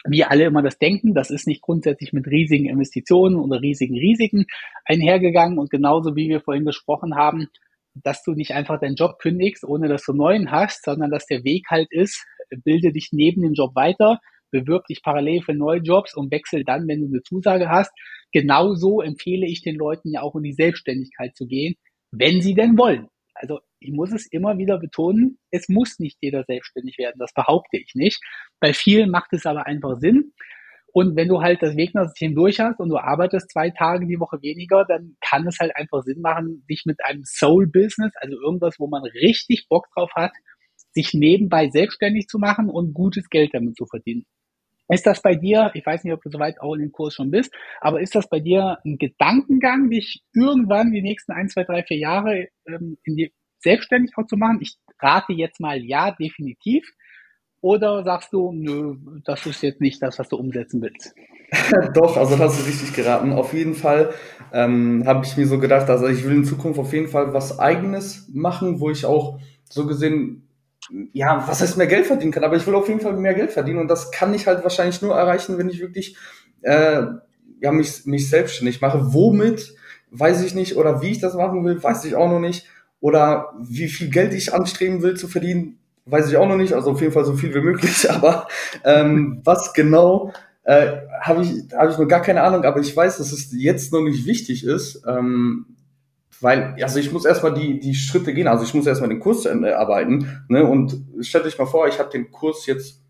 wie alle immer das denken. Das ist nicht grundsätzlich mit riesigen Investitionen oder riesigen Risiken einhergegangen. Und genauso wie wir vorhin gesprochen haben, dass du nicht einfach deinen Job kündigst, ohne dass du neuen hast, sondern dass der Weg halt ist, bilde dich neben dem Job weiter, bewirb dich parallel für neue Jobs und wechsel dann, wenn du eine Zusage hast. Genauso empfehle ich den Leuten ja auch in die Selbstständigkeit zu gehen, wenn sie denn wollen. Also ich muss es immer wieder betonen, es muss nicht jeder selbstständig werden, das behaupte ich nicht. Bei vielen macht es aber einfach Sinn. Und wenn du halt das Wegner-System durch hast und du arbeitest zwei Tage die Woche weniger, dann kann es halt einfach Sinn machen, dich mit einem Soul-Business, also irgendwas, wo man richtig Bock drauf hat, sich nebenbei selbstständig zu machen und gutes Geld damit zu verdienen. Ist das bei dir, ich weiß nicht, ob du soweit auch in dem Kurs schon bist, aber ist das bei dir ein Gedankengang, dich irgendwann die nächsten ein, zwei, drei, vier Jahre ähm, in die selbstständig auch zu machen? Ich rate jetzt mal ja, definitiv. Oder sagst du, nö, das ist jetzt nicht das, was du umsetzen willst? Doch, also das hast du richtig geraten. Auf jeden Fall ähm, habe ich mir so gedacht, also ich will in Zukunft auf jeden Fall was Eigenes machen, wo ich auch so gesehen ja, was heißt mehr Geld verdienen kann, aber ich will auf jeden Fall mehr Geld verdienen und das kann ich halt wahrscheinlich nur erreichen, wenn ich wirklich äh, ja, mich, mich selbstständig mache. Womit, weiß ich nicht, oder wie ich das machen will, weiß ich auch noch nicht. Oder wie viel Geld ich anstreben will zu verdienen, weiß ich auch noch nicht. Also auf jeden Fall so viel wie möglich. Aber ähm, was genau, äh, habe ich, hab ich noch gar keine Ahnung. Aber ich weiß, dass es jetzt noch nicht wichtig ist. Ähm, weil, also ich muss erstmal die, die Schritte gehen, also ich muss erstmal den Kurs zu Ende arbeiten. Ne? Und stellt euch mal vor, ich habe den Kurs jetzt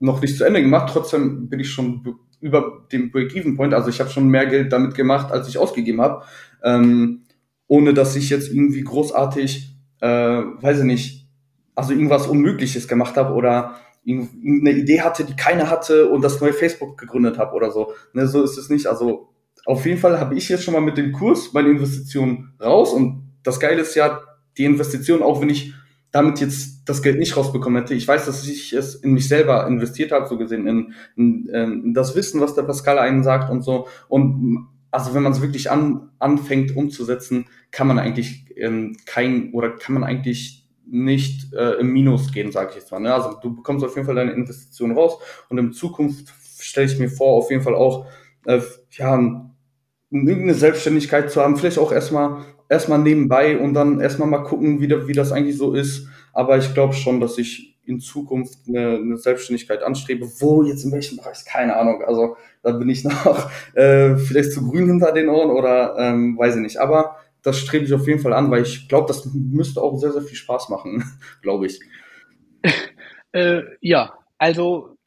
noch nicht zu Ende gemacht, trotzdem bin ich schon über dem Break-Even-Point, also ich habe schon mehr Geld damit gemacht, als ich ausgegeben habe, ähm, ohne dass ich jetzt irgendwie großartig, äh, weiß ich nicht, also irgendwas Unmögliches gemacht habe oder irgendeine Idee hatte, die keiner hatte und das neue Facebook gegründet habe oder so. Ne, so ist es nicht. Also auf jeden Fall habe ich jetzt schon mal mit dem Kurs meine Investition raus und das Geile ist ja, die Investition, auch wenn ich damit jetzt das Geld nicht rausbekommen hätte, ich weiß, dass ich es in mich selber investiert habe, so gesehen, in, in, ähm, in das Wissen, was der Pascal einen sagt und so. Und also wenn man es wirklich an, anfängt umzusetzen, kann man eigentlich ähm, kein oder kann man eigentlich nicht äh, im Minus gehen, sage ich jetzt mal. Ne? Also du bekommst auf jeden Fall deine Investition raus und in Zukunft stelle ich mir vor, auf jeden Fall auch äh, ja, irgendeine Selbstständigkeit zu haben, vielleicht auch erstmal erstmal nebenbei und dann erstmal mal gucken, wie, wie das eigentlich so ist. Aber ich glaube schon, dass ich in Zukunft eine, eine Selbstständigkeit anstrebe. Wo jetzt in welchem Bereich? Keine Ahnung. Also da bin ich noch äh, vielleicht zu grün hinter den Ohren oder ähm, weiß ich nicht. Aber das strebe ich auf jeden Fall an, weil ich glaube, das müsste auch sehr, sehr viel Spaß machen, glaube ich. Äh, ja, also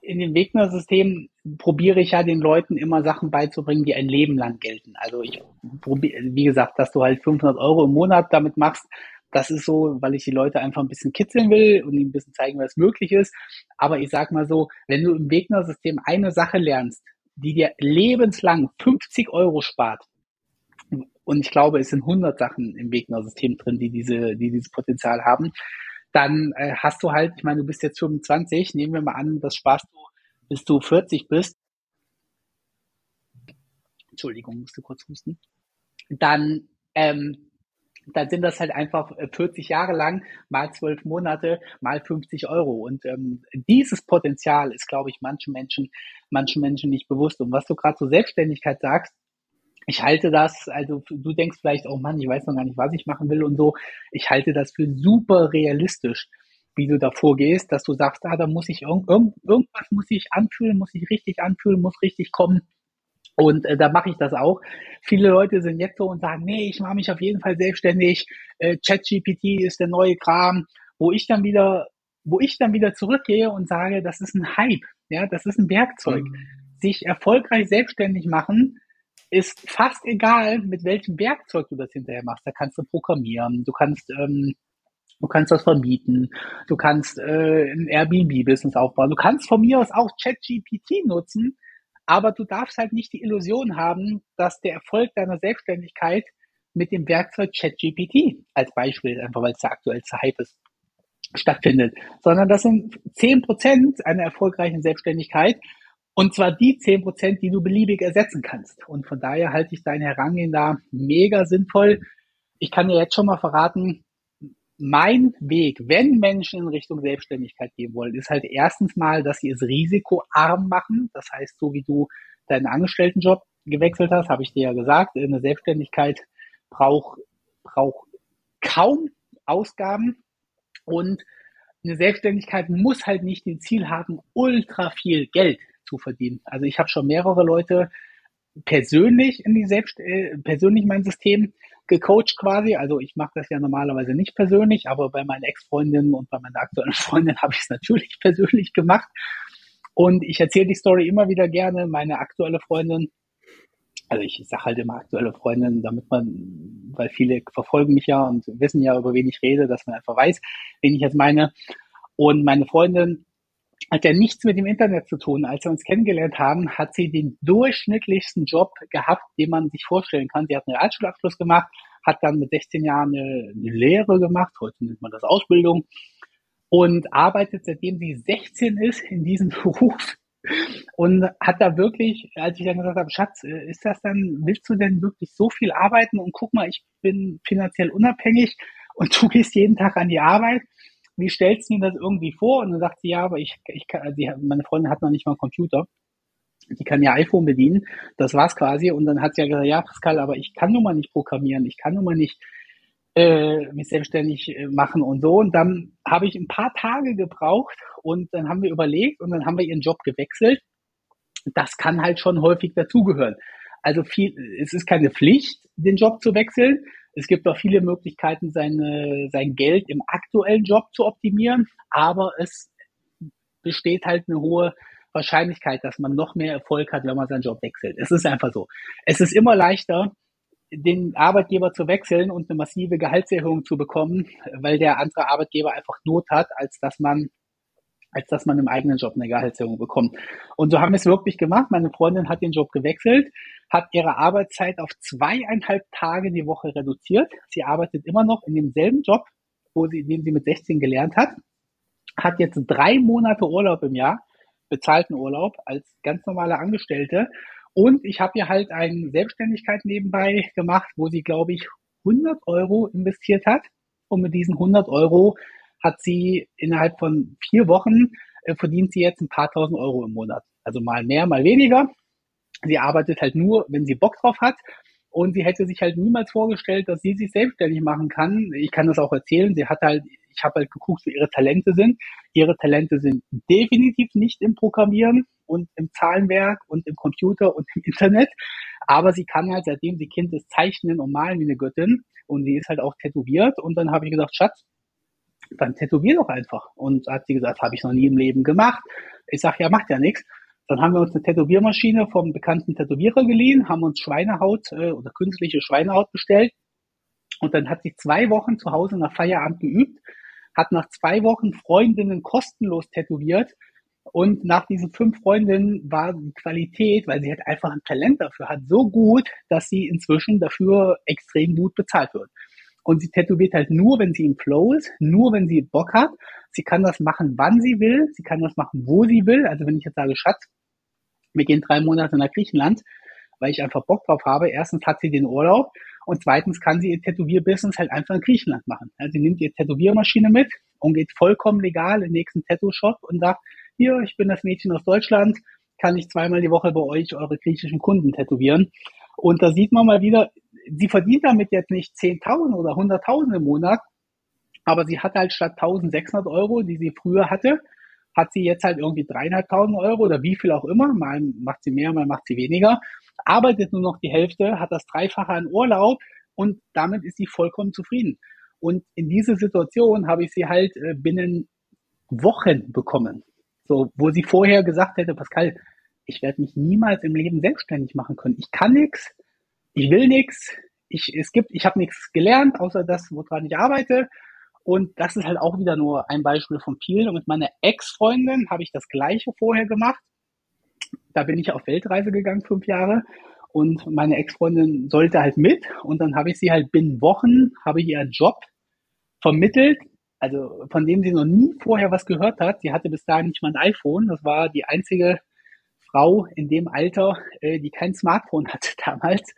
in dem Wegner-System probiere ich ja den Leuten immer Sachen beizubringen, die ein Leben lang gelten. Also ich probiere, wie gesagt, dass du halt 500 Euro im Monat damit machst, das ist so, weil ich die Leute einfach ein bisschen kitzeln will und ihnen ein bisschen zeigen, was möglich ist. Aber ich sag mal so, wenn du im Wegner-System eine Sache lernst, die dir lebenslang 50 Euro spart, und ich glaube, es sind 100 Sachen im Wegner-System drin, die diese, die dieses Potenzial haben, dann äh, hast du halt, ich meine, du bist jetzt 25, nehmen wir mal an, das sparst du, bis du 40 bist. Entschuldigung, musste kurz husten. Dann, ähm, dann sind das halt einfach 40 äh, Jahre lang mal 12 Monate mal 50 Euro. Und ähm, dieses Potenzial ist, glaube ich, manchen Menschen, manchen Menschen nicht bewusst. Und was du gerade zur Selbstständigkeit sagst, ich halte das, also du denkst vielleicht, oh Mann, ich weiß noch gar nicht, was ich machen will und so. Ich halte das für super realistisch, wie du da vorgehst, dass du sagst, ah, da muss ich irgend, irgendwas muss ich anfühlen, muss ich richtig anfühlen, muss richtig kommen. Und äh, da mache ich das auch. Viele Leute sind jetzt so und sagen, nee, ich mache mich auf jeden Fall selbstständig. Äh, ChatGPT ist der neue Kram, wo ich dann wieder, wo ich dann wieder zurückgehe und sage, das ist ein Hype, ja, das ist ein Werkzeug. Mhm. Sich erfolgreich selbstständig machen ist fast egal, mit welchem Werkzeug du das hinterher machst. Da kannst du programmieren, du kannst, ähm, du kannst das vermieten, du kannst äh, ein Airbnb-Business aufbauen, du kannst von mir aus auch ChatGPT nutzen, aber du darfst halt nicht die Illusion haben, dass der Erfolg deiner Selbstständigkeit mit dem Werkzeug ChatGPT als Beispiel, einfach weil es der aktuellste Hype ist, stattfindet, sondern das sind zehn Prozent einer erfolgreichen Selbstständigkeit und zwar die zehn Prozent, die du beliebig ersetzen kannst. Und von daher halte ich dein Herangehen da mega sinnvoll. Ich kann dir jetzt schon mal verraten, mein Weg, wenn Menschen in Richtung Selbstständigkeit gehen wollen, ist halt erstens mal, dass sie es risikoarm machen. Das heißt, so wie du deinen Angestelltenjob gewechselt hast, habe ich dir ja gesagt, eine Selbstständigkeit braucht, braucht kaum Ausgaben und eine Selbstständigkeit muss halt nicht den Ziel haben, ultra viel Geld zu verdienen. Also ich habe schon mehrere Leute persönlich in die Selbst äh, persönlich mein System gecoacht quasi. Also ich mache das ja normalerweise nicht persönlich, aber bei meinen Ex-Freundinnen und bei meiner aktuellen Freundin habe ich es natürlich persönlich gemacht. Und ich erzähle die Story immer wieder gerne. Meine aktuelle Freundin, also ich sage halt immer aktuelle Freundin, damit man, weil viele verfolgen mich ja und wissen ja, über wen ich rede, dass man einfach weiß, wen ich jetzt meine. Und meine Freundin hat ja nichts mit dem Internet zu tun. Als wir uns kennengelernt haben, hat sie den durchschnittlichsten Job gehabt, den man sich vorstellen kann. Sie hat einen Realschulabschluss gemacht, hat dann mit 16 Jahren eine, eine Lehre gemacht, heute nennt man das Ausbildung, und arbeitet seitdem sie 16 ist in diesem Beruf. Und hat da wirklich, als ich dann gesagt habe, Schatz, äh, ist das dann, willst du denn wirklich so viel arbeiten? Und guck mal, ich bin finanziell unabhängig. Und du gehst jeden Tag an die Arbeit wie stellst du dir das irgendwie vor? Und dann sagt sie, ja, aber ich, ich kann, die, meine Freundin hat noch nicht mal einen Computer. Die kann ja iPhone bedienen. Das war's quasi. Und dann hat sie ja gesagt, ja, Pascal, aber ich kann nun mal nicht programmieren. Ich kann nun mal nicht äh, mich selbstständig äh, machen und so. Und dann habe ich ein paar Tage gebraucht und dann haben wir überlegt und dann haben wir ihren Job gewechselt. Das kann halt schon häufig dazugehören. Also viel, es ist keine Pflicht, den Job zu wechseln, es gibt auch viele Möglichkeiten, seine, sein Geld im aktuellen Job zu optimieren, aber es besteht halt eine hohe Wahrscheinlichkeit, dass man noch mehr Erfolg hat, wenn man seinen Job wechselt. Es ist einfach so. Es ist immer leichter, den Arbeitgeber zu wechseln und eine massive Gehaltserhöhung zu bekommen, weil der andere Arbeitgeber einfach Not hat, als dass man als dass man im eigenen Job eine Gehaltserhöhung bekommt. Und so haben wir es wirklich gemacht. Meine Freundin hat den Job gewechselt, hat ihre Arbeitszeit auf zweieinhalb Tage die Woche reduziert. Sie arbeitet immer noch in demselben Job, wo sie, den sie mit 16 gelernt hat, hat jetzt drei Monate Urlaub im Jahr, bezahlten Urlaub als ganz normale Angestellte. Und ich habe ihr halt eine Selbstständigkeit nebenbei gemacht, wo sie, glaube ich, 100 Euro investiert hat. Und mit diesen 100 Euro hat sie innerhalb von vier Wochen äh, verdient sie jetzt ein paar tausend Euro im Monat. Also mal mehr, mal weniger. Sie arbeitet halt nur, wenn sie Bock drauf hat. Und sie hätte sich halt niemals vorgestellt, dass sie sich selbstständig machen kann. Ich kann das auch erzählen. Sie hat halt, ich habe halt geguckt, wo ihre Talente sind. Ihre Talente sind definitiv nicht im Programmieren und im Zahlenwerk und im Computer und im Internet. Aber sie kann halt, seitdem sie Kind ist, zeichnen und malen wie eine Göttin. Und sie ist halt auch tätowiert. Und dann habe ich gesagt, Schatz, dann tätowier doch einfach. Und hat sie gesagt, habe ich noch nie im Leben gemacht. Ich sage, ja, macht ja nichts. Dann haben wir uns eine Tätowiermaschine vom bekannten Tätowierer geliehen, haben uns Schweinehaut äh, oder künstliche Schweinehaut bestellt. Und dann hat sie zwei Wochen zu Hause nach Feierabend geübt, hat nach zwei Wochen Freundinnen kostenlos tätowiert. Und nach diesen fünf Freundinnen war die Qualität, weil sie halt einfach ein Talent dafür hat, so gut, dass sie inzwischen dafür extrem gut bezahlt wird. Und sie tätowiert halt nur, wenn sie im Flow ist, nur wenn sie Bock hat. Sie kann das machen, wann sie will. Sie kann das machen, wo sie will. Also wenn ich jetzt sage, Schatz, wir gehen drei Monate nach Griechenland, weil ich einfach Bock drauf habe. Erstens hat sie den Urlaub und zweitens kann sie ihr Tätowierbusiness halt einfach in Griechenland machen. Also sie nimmt ihr Tätowiermaschine mit und geht vollkommen legal in den nächsten Tattoo-Shop und sagt, hier, ich bin das Mädchen aus Deutschland, kann ich zweimal die Woche bei euch eure griechischen Kunden tätowieren. Und da sieht man mal wieder, sie verdient damit jetzt nicht 10.000 oder 100.000 im Monat, aber sie hat halt statt 1.600 Euro, die sie früher hatte, hat sie jetzt halt irgendwie 3.500 Euro oder wie viel auch immer. Mal macht sie mehr, mal macht sie weniger. Arbeitet nur noch die Hälfte, hat das Dreifache an Urlaub und damit ist sie vollkommen zufrieden. Und in diese Situation habe ich sie halt äh, binnen Wochen bekommen. So, wo sie vorher gesagt hätte, Pascal, ich werde mich niemals im Leben selbstständig machen können. Ich kann nichts, ich will nichts, ich, es gibt, ich habe nichts gelernt, außer das, woran ich arbeite. Und das ist halt auch wieder nur ein Beispiel von vielen. Und mit meiner Ex-Freundin habe ich das Gleiche vorher gemacht. Da bin ich auf Weltreise gegangen, fünf Jahre. Und meine Ex-Freundin sollte halt mit. Und dann habe ich sie halt binnen Wochen, habe ich ihren Job vermittelt, also von dem sie noch nie vorher was gehört hat. Sie hatte bis dahin nicht mal ein iPhone. Das war die einzige Frau in dem Alter, äh, die kein Smartphone hatte damals.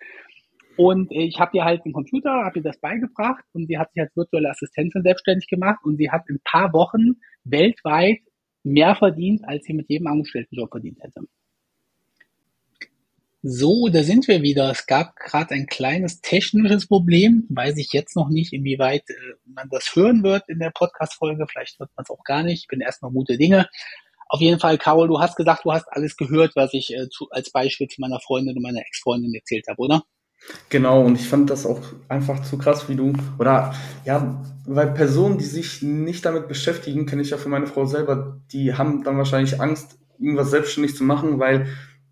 Und ich habe ihr halt einen Computer, habe ihr das beigebracht und sie hat sich als virtuelle Assistentin selbstständig gemacht und sie hat in ein paar Wochen weltweit mehr verdient, als sie mit jedem Angestelltenjob verdient hätte. So, da sind wir wieder. Es gab gerade ein kleines technisches Problem. Weiß ich jetzt noch nicht, inwieweit äh, man das hören wird in der Podcast-Folge. Vielleicht wird man es auch gar nicht. Ich bin erstmal gute Dinge. Auf jeden Fall, Carol, du hast gesagt, du hast alles gehört, was ich äh, zu, als Beispiel zu meiner Freundin und meiner Ex-Freundin erzählt habe, oder? Genau, und ich fand das auch einfach zu krass, wie du, oder ja, weil Personen, die sich nicht damit beschäftigen, kenne ich ja für meine Frau selber, die haben dann wahrscheinlich Angst, irgendwas selbstständig zu machen, weil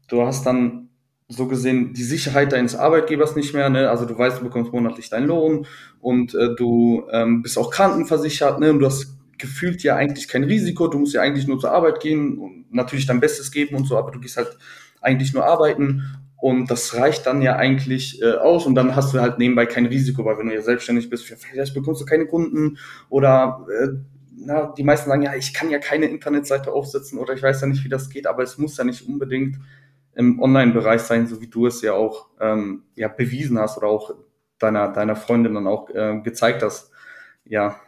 du hast dann so gesehen die Sicherheit deines Arbeitgebers nicht mehr, ne? Also du weißt, du bekommst monatlich deinen Lohn und äh, du ähm, bist auch krankenversichert, ne? Und du hast gefühlt ja eigentlich kein Risiko, du musst ja eigentlich nur zur Arbeit gehen und natürlich dein Bestes geben und so, aber du gehst halt eigentlich nur arbeiten und das reicht dann ja eigentlich äh, aus und dann hast du halt nebenbei kein Risiko, weil wenn du ja selbstständig bist, vielleicht bekommst du keine Kunden oder äh, na, die meisten sagen, ja, ich kann ja keine Internetseite aufsetzen oder ich weiß ja nicht, wie das geht, aber es muss ja nicht unbedingt im Online-Bereich sein, so wie du es ja auch ähm, ja, bewiesen hast oder auch deiner, deiner Freundin dann auch äh, gezeigt hast. Ja.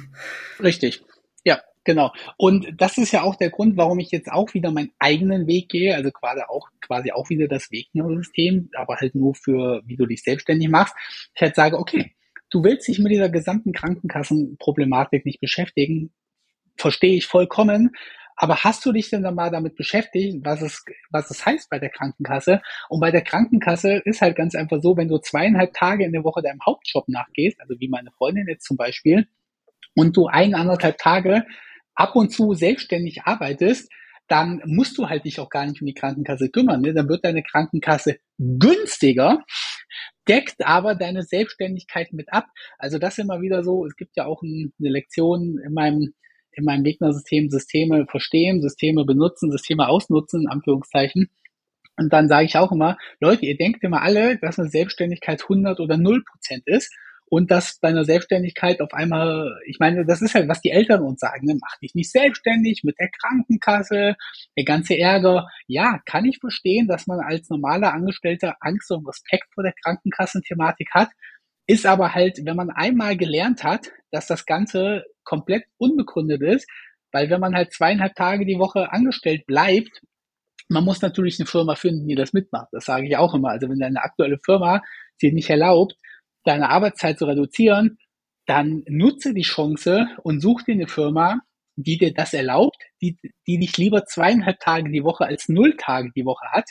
Richtig. Genau. Und das ist ja auch der Grund, warum ich jetzt auch wieder meinen eigenen Weg gehe, also quasi auch, quasi auch wieder das Wegner-System, aber halt nur für, wie du dich selbstständig machst. Ich halt sage, okay, du willst dich mit dieser gesamten Krankenkassenproblematik nicht beschäftigen, verstehe ich vollkommen, aber hast du dich denn dann mal damit beschäftigt, was es, was es heißt bei der Krankenkasse? Und bei der Krankenkasse ist halt ganz einfach so, wenn du zweieinhalb Tage in der Woche deinem Hauptjob nachgehst, also wie meine Freundin jetzt zum Beispiel, und du ein, anderthalb Tage ab und zu selbstständig arbeitest, dann musst du halt dich auch gar nicht um die Krankenkasse kümmern. Ne? Dann wird deine Krankenkasse günstiger, deckt aber deine Selbstständigkeit mit ab. Also das ist immer wieder so. Es gibt ja auch eine Lektion in meinem in meinem Gegnersystem Systeme verstehen, Systeme benutzen, Systeme ausnutzen, in Anführungszeichen. Und dann sage ich auch immer, Leute, ihr denkt immer alle, dass eine Selbstständigkeit 100 oder 0 Prozent ist und dass bei einer Selbstständigkeit auf einmal, ich meine, das ist halt, was die Eltern uns sagen, ne? mach dich nicht selbstständig mit der Krankenkasse, der ganze Ärger. Ja, kann ich verstehen, dass man als normaler Angestellter Angst und Respekt vor der Krankenkassenthematik hat. Ist aber halt, wenn man einmal gelernt hat, dass das Ganze komplett unbegründet ist, weil wenn man halt zweieinhalb Tage die Woche angestellt bleibt, man muss natürlich eine Firma finden, die das mitmacht. Das sage ich auch immer. Also wenn deine aktuelle Firma dir nicht erlaubt, deine Arbeitszeit zu reduzieren, dann nutze die Chance und such dir eine Firma, die dir das erlaubt, die, die dich lieber zweieinhalb Tage die Woche als null Tage die Woche hat,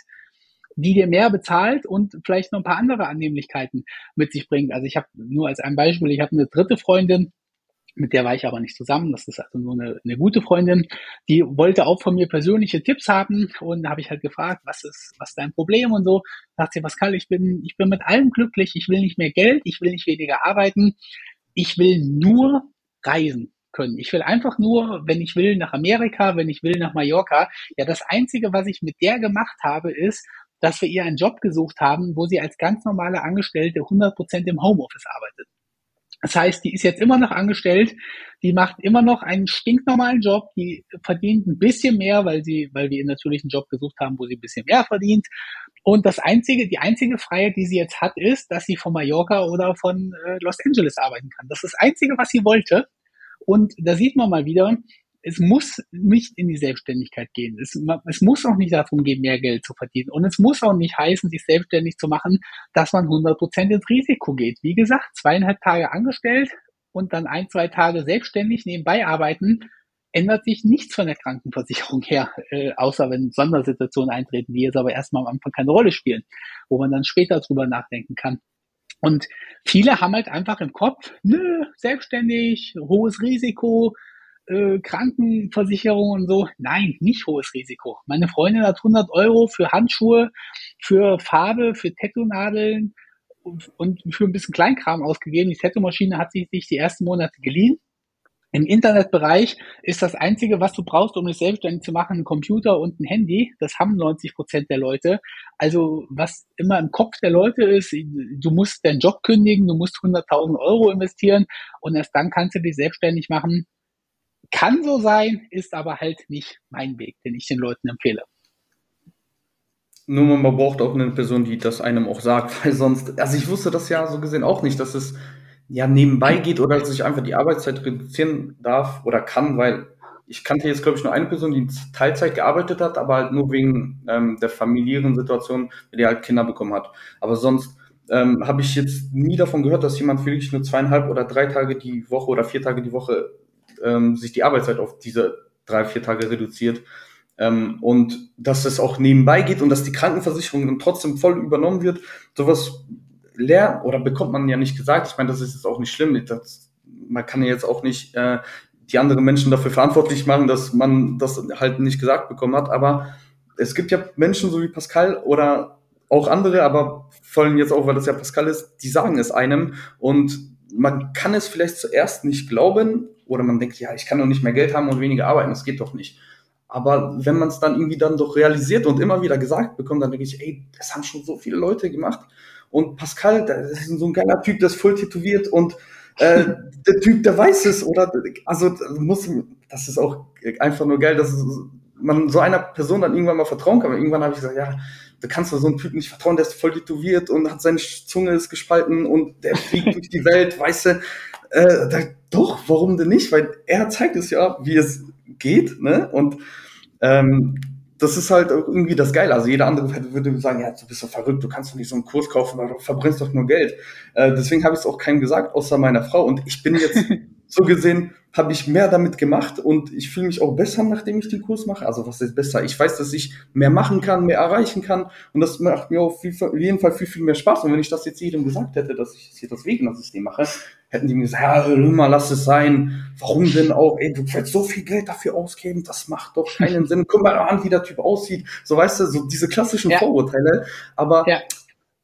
die dir mehr bezahlt und vielleicht noch ein paar andere Annehmlichkeiten mit sich bringt. Also ich habe nur als ein Beispiel, ich habe eine dritte Freundin, mit der war ich aber nicht zusammen. Das ist also nur eine, eine gute Freundin. Die wollte auch von mir persönliche Tipps haben und da habe ich halt gefragt, was ist, was ist dein Problem und so. Sagt sie, Pascal, ich bin, ich bin mit allem glücklich. Ich will nicht mehr Geld. Ich will nicht weniger arbeiten. Ich will nur reisen können. Ich will einfach nur, wenn ich will, nach Amerika, wenn ich will, nach Mallorca. Ja, das einzige, was ich mit der gemacht habe, ist, dass wir ihr einen Job gesucht haben, wo sie als ganz normale Angestellte 100 Prozent im Homeoffice arbeitet. Das heißt, die ist jetzt immer noch angestellt, die macht immer noch einen stinknormalen Job, die verdient ein bisschen mehr, weil sie, weil wir natürlich einen Job gesucht haben, wo sie ein bisschen mehr verdient. Und das einzige, die einzige Freiheit, die sie jetzt hat, ist, dass sie von Mallorca oder von äh, Los Angeles arbeiten kann. Das ist das einzige, was sie wollte. Und da sieht man mal wieder, es muss nicht in die Selbstständigkeit gehen. Es, es muss auch nicht darum gehen, mehr Geld zu verdienen. Und es muss auch nicht heißen, sich selbstständig zu machen, dass man 100 Prozent ins Risiko geht. Wie gesagt, zweieinhalb Tage angestellt und dann ein, zwei Tage selbstständig nebenbei arbeiten, ändert sich nichts von der Krankenversicherung her, äh, außer wenn Sondersituationen eintreten, die jetzt aber erstmal am Anfang keine Rolle spielen, wo man dann später drüber nachdenken kann. Und viele haben halt einfach im Kopf, nö, selbstständig, hohes Risiko, äh, Krankenversicherung und so. Nein, nicht hohes Risiko. Meine Freundin hat 100 Euro für Handschuhe, für Farbe, für Tattoo-Nadeln und für ein bisschen Kleinkram ausgegeben. Die Tattoo-Maschine hat sie sich die ersten Monate geliehen. Im Internetbereich ist das Einzige, was du brauchst, um dich selbstständig zu machen, ein Computer und ein Handy. Das haben 90 Prozent der Leute. Also was immer im Kopf der Leute ist, du musst deinen Job kündigen, du musst 100.000 Euro investieren und erst dann kannst du dich selbstständig machen. Kann so sein, ist aber halt nicht mein Weg, den ich den Leuten empfehle. Nur man braucht auch eine Person, die das einem auch sagt, weil sonst, also ich wusste das ja so gesehen auch nicht, dass es ja nebenbei geht oder dass ich einfach die Arbeitszeit reduzieren darf oder kann, weil ich kannte jetzt, glaube ich, nur eine Person, die Teilzeit gearbeitet hat, aber halt nur wegen ähm, der familiären Situation, die halt Kinder bekommen hat. Aber sonst ähm, habe ich jetzt nie davon gehört, dass jemand wirklich nur zweieinhalb oder drei Tage die Woche oder vier Tage die Woche ähm, sich die Arbeitszeit auf diese drei, vier Tage reduziert. Ähm, und dass es auch nebenbei geht und dass die Krankenversicherung dann trotzdem voll übernommen wird. Sowas lernt oder bekommt man ja nicht gesagt. Ich meine, das ist jetzt auch nicht schlimm. Das, man kann ja jetzt auch nicht äh, die anderen Menschen dafür verantwortlich machen, dass man das halt nicht gesagt bekommen hat. Aber es gibt ja Menschen, so wie Pascal oder auch andere, aber vor allem jetzt auch, weil das ja Pascal ist, die sagen es einem und man kann es vielleicht zuerst nicht glauben oder man denkt, ja, ich kann doch nicht mehr Geld haben und weniger arbeiten, das geht doch nicht. Aber wenn man es dann irgendwie dann doch realisiert und immer wieder gesagt bekommt, dann denke ich, ey, das haben schon so viele Leute gemacht. Und Pascal, das ist so ein geiler Typ, der ist voll tätowiert und äh, der Typ, der weiß es, oder also muss, das ist auch einfach nur geil, dass man so einer Person dann irgendwann mal vertrauen kann. Und irgendwann habe ich gesagt, ja, du kannst so einem Typen nicht vertrauen, der ist voll tätowiert und hat seine Zunge ist gespalten und der fliegt durch die Welt, weißt du. Äh, da, doch, warum denn nicht? Weil er zeigt es ja, wie es geht, ne? Und ähm, das ist halt irgendwie das Geile. Also jeder andere würde sagen, ja, du bist doch verrückt, du kannst doch nicht so einen Kurs kaufen, du verbrennst doch nur Geld. Äh, deswegen habe ich es auch keinem gesagt, außer meiner Frau. Und ich bin jetzt so gesehen, habe ich mehr damit gemacht und ich fühle mich auch besser, nachdem ich den Kurs mache. Also was ist besser? Ich weiß, dass ich mehr machen kann, mehr erreichen kann und das macht mir auf jeden Fall viel, viel mehr Spaß. Und wenn ich das jetzt jedem gesagt hätte, dass ich jetzt hier das Wegener-System mache, hätten die mir gesagt, ja, mal, lass es sein. Warum denn auch? Ey, du willst so viel Geld dafür ausgeben, das macht doch keinen Sinn. Guck mal an, wie der Typ aussieht. So, weißt du, so diese klassischen ja. Vorurteile. Aber ja.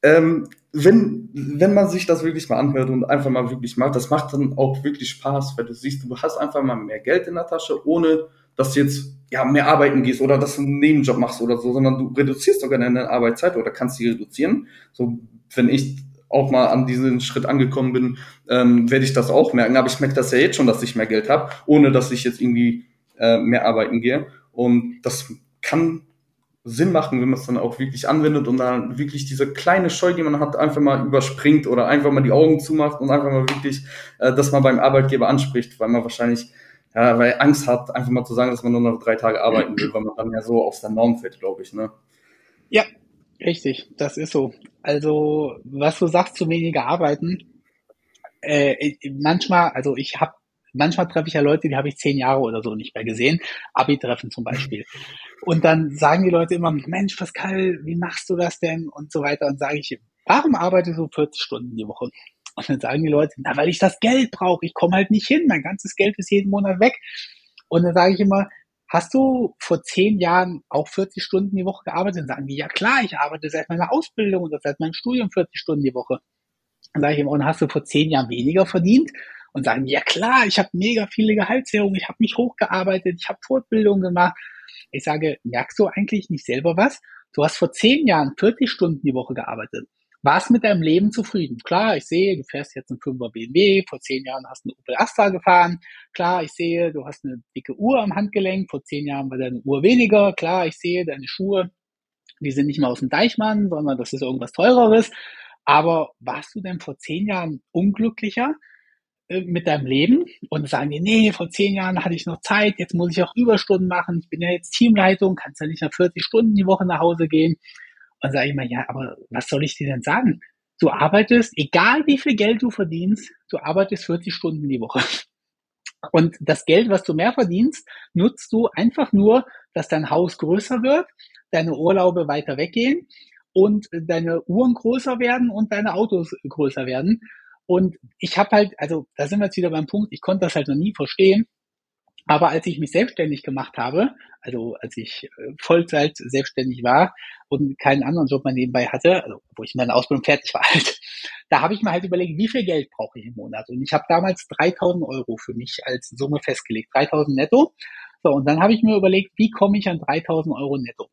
ähm, wenn, wenn man sich das wirklich mal anhört und einfach mal wirklich macht, das macht dann auch wirklich Spaß, weil du siehst, du hast einfach mal mehr Geld in der Tasche, ohne dass du jetzt ja mehr arbeiten gehst oder dass du einen Nebenjob machst oder so, sondern du reduzierst sogar deine Arbeitszeit oder kannst sie reduzieren. So, wenn ich auch mal an diesen Schritt angekommen bin, ähm, werde ich das auch merken. Aber ich merke das ja jetzt schon, dass ich mehr Geld habe, ohne dass ich jetzt irgendwie äh, mehr arbeiten gehe. Und das kann Sinn machen, wenn man es dann auch wirklich anwendet und dann wirklich diese kleine Scheu, die man hat, einfach mal überspringt oder einfach mal die Augen zumacht und einfach mal wirklich, äh, dass man beim Arbeitgeber anspricht, weil man wahrscheinlich, ja, weil Angst hat, einfach mal zu sagen, dass man nur noch drei Tage arbeiten will, weil man dann ja so aus der Norm fällt, glaube ich, ne? Ja, richtig, das ist so. Also, was du sagst, zu weniger arbeiten, äh, manchmal, also ich habe manchmal treffe ich ja Leute, die habe ich zehn Jahre oder so nicht mehr gesehen. Abi-Treffen zum Beispiel. Und dann sagen die Leute immer, Mensch, Pascal, wie machst du das denn? Und so weiter. Und sage ich, warum arbeitest du 40 Stunden die Woche? Und dann sagen die Leute, na, weil ich das Geld brauche. Ich komme halt nicht hin. Mein ganzes Geld ist jeden Monat weg. Und dann sage ich immer, hast du vor zehn Jahren auch 40 Stunden die Woche gearbeitet? Und sagen die, ja klar, ich arbeite seit meiner Ausbildung oder seit meinem Studium 40 Stunden die Woche. Dann sage ich immer, und hast du vor zehn Jahren weniger verdient? und sagen, ja klar, ich habe mega viele Gehaltserhöhungen, ich habe mich hochgearbeitet, ich habe Fortbildung gemacht. Ich sage, merkst du eigentlich nicht selber was? Du hast vor zehn Jahren 40 Stunden die Woche gearbeitet warst mit deinem Leben zufrieden. Klar, ich sehe, du fährst jetzt einen 5er BMW, vor zehn Jahren hast du eine Opel Astra gefahren. Klar, ich sehe, du hast eine dicke Uhr am Handgelenk, vor zehn Jahren war deine Uhr weniger. Klar, ich sehe, deine Schuhe, die sind nicht mehr aus dem Deichmann, sondern das ist irgendwas teureres. Aber warst du denn vor zehn Jahren unglücklicher äh, mit deinem Leben? Und sagen die, nee, vor zehn Jahren hatte ich noch Zeit, jetzt muss ich auch Überstunden machen, ich bin ja jetzt Teamleitung, kannst ja nicht nach 40 Stunden die Woche nach Hause gehen. Und sage ich mal, ja, aber was soll ich dir denn sagen? Du arbeitest, egal wie viel Geld du verdienst, du arbeitest 40 Stunden die Woche. Und das Geld, was du mehr verdienst, nutzt du einfach nur, dass dein Haus größer wird, deine Urlaube weiter weggehen und deine Uhren größer werden und deine Autos größer werden. Und ich habe halt, also da sind wir jetzt wieder beim Punkt, ich konnte das halt noch nie verstehen, aber als ich mich selbstständig gemacht habe, also als ich äh, Vollzeit selbstständig war und keinen anderen Job mehr nebenbei hatte, also wo ich meine Ausbildung fertig war halt, da habe ich mir halt überlegt, wie viel Geld brauche ich im Monat? Und ich habe damals 3000 Euro für mich als Summe festgelegt, 3000 netto. So, und dann habe ich mir überlegt, wie komme ich an 3000 Euro netto?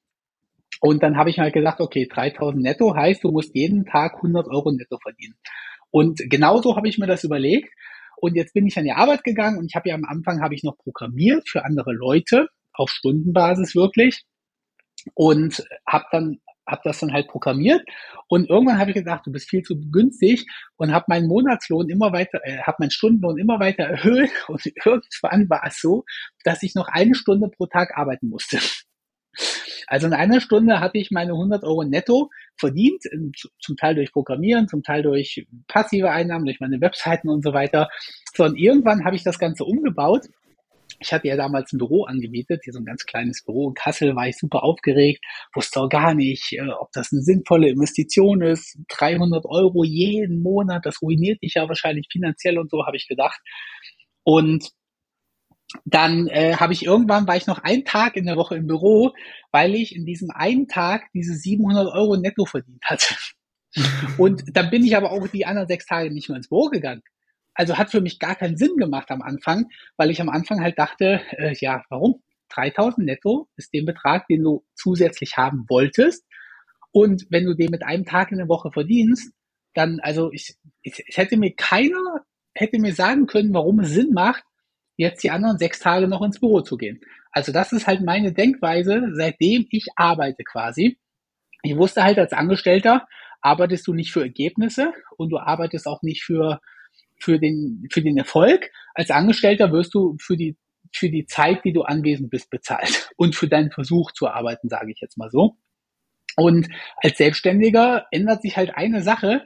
Und dann habe ich mir halt gesagt, okay, 3000 netto heißt, du musst jeden Tag 100 Euro netto verdienen. Und genauso habe ich mir das überlegt. Und jetzt bin ich an die Arbeit gegangen und ich habe ja am Anfang habe ich noch programmiert für andere Leute auf Stundenbasis wirklich und habe dann habe das dann halt programmiert und irgendwann habe ich gedacht, du bist viel zu günstig und habe meinen Monatslohn immer weiter, äh, habe meinen Stundenlohn immer weiter erhöht und irgendwann war es so, dass ich noch eine Stunde pro Tag arbeiten musste. Also in einer Stunde hatte ich meine 100 Euro netto verdient, zum Teil durch Programmieren, zum Teil durch passive Einnahmen, durch meine Webseiten und so weiter. So, und irgendwann habe ich das Ganze umgebaut ich hatte ja damals ein Büro angemietet, hier so ein ganz kleines Büro in Kassel, war ich super aufgeregt, wusste auch gar nicht, äh, ob das eine sinnvolle Investition ist. 300 Euro jeden Monat, das ruiniert dich ja wahrscheinlich finanziell und so, habe ich gedacht. Und dann äh, habe ich irgendwann, war ich noch einen Tag in der Woche im Büro, weil ich in diesem einen Tag diese 700 Euro netto verdient hatte. Und dann bin ich aber auch die anderen sechs Tage nicht mehr ins Büro gegangen. Also hat für mich gar keinen Sinn gemacht am Anfang, weil ich am Anfang halt dachte, äh, ja, warum? 3000 netto ist der Betrag, den du zusätzlich haben wolltest. Und wenn du den mit einem Tag in der Woche verdienst, dann, also ich, ich, ich hätte mir keiner, hätte mir sagen können, warum es Sinn macht, jetzt die anderen sechs Tage noch ins Büro zu gehen. Also das ist halt meine Denkweise, seitdem ich arbeite quasi. Ich wusste halt als Angestellter, arbeitest du nicht für Ergebnisse und du arbeitest auch nicht für, für den, für den Erfolg. Als Angestellter wirst du für die, für die Zeit, die du anwesend bist, bezahlt und für deinen Versuch zu arbeiten, sage ich jetzt mal so. Und als Selbstständiger ändert sich halt eine Sache,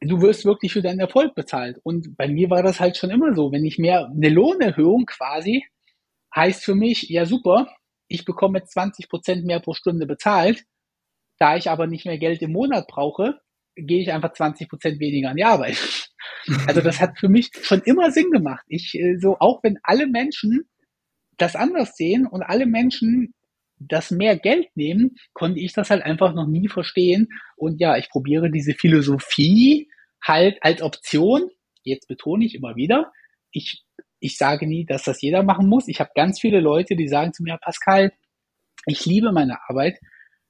du wirst wirklich für deinen Erfolg bezahlt. Und bei mir war das halt schon immer so. Wenn ich mehr, eine Lohnerhöhung quasi, heißt für mich, ja super, ich bekomme jetzt 20 Prozent mehr pro Stunde bezahlt. Da ich aber nicht mehr Geld im Monat brauche, gehe ich einfach 20 Prozent weniger an die Arbeit. Also das hat für mich schon immer Sinn gemacht. Ich, äh, so, auch wenn alle Menschen das anders sehen und alle Menschen das mehr Geld nehmen, konnte ich das halt einfach noch nie verstehen. Und ja, ich probiere diese Philosophie halt als Option, jetzt betone ich immer wieder, ich, ich sage nie, dass das jeder machen muss. Ich habe ganz viele Leute, die sagen zu mir, Pascal, ich liebe meine Arbeit,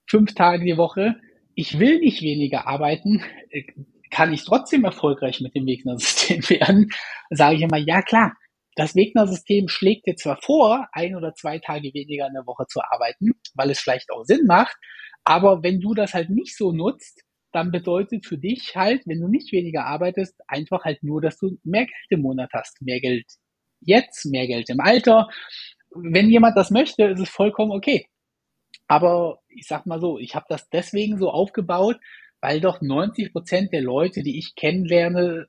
fünf Tage die Woche, ich will nicht weniger arbeiten, äh, kann ich trotzdem erfolgreich mit dem Wegner-System werden? Sage ich immer, ja klar, das Wegner-System schlägt dir zwar vor, ein oder zwei Tage weniger in der Woche zu arbeiten, weil es vielleicht auch Sinn macht, aber wenn du das halt nicht so nutzt, dann bedeutet für dich halt, wenn du nicht weniger arbeitest, einfach halt nur, dass du mehr Geld im Monat hast. Mehr Geld jetzt, mehr Geld im Alter. Wenn jemand das möchte, ist es vollkommen okay. Aber ich sag mal so, ich habe das deswegen so aufgebaut, weil doch 90 Prozent der Leute, die ich kennenlerne,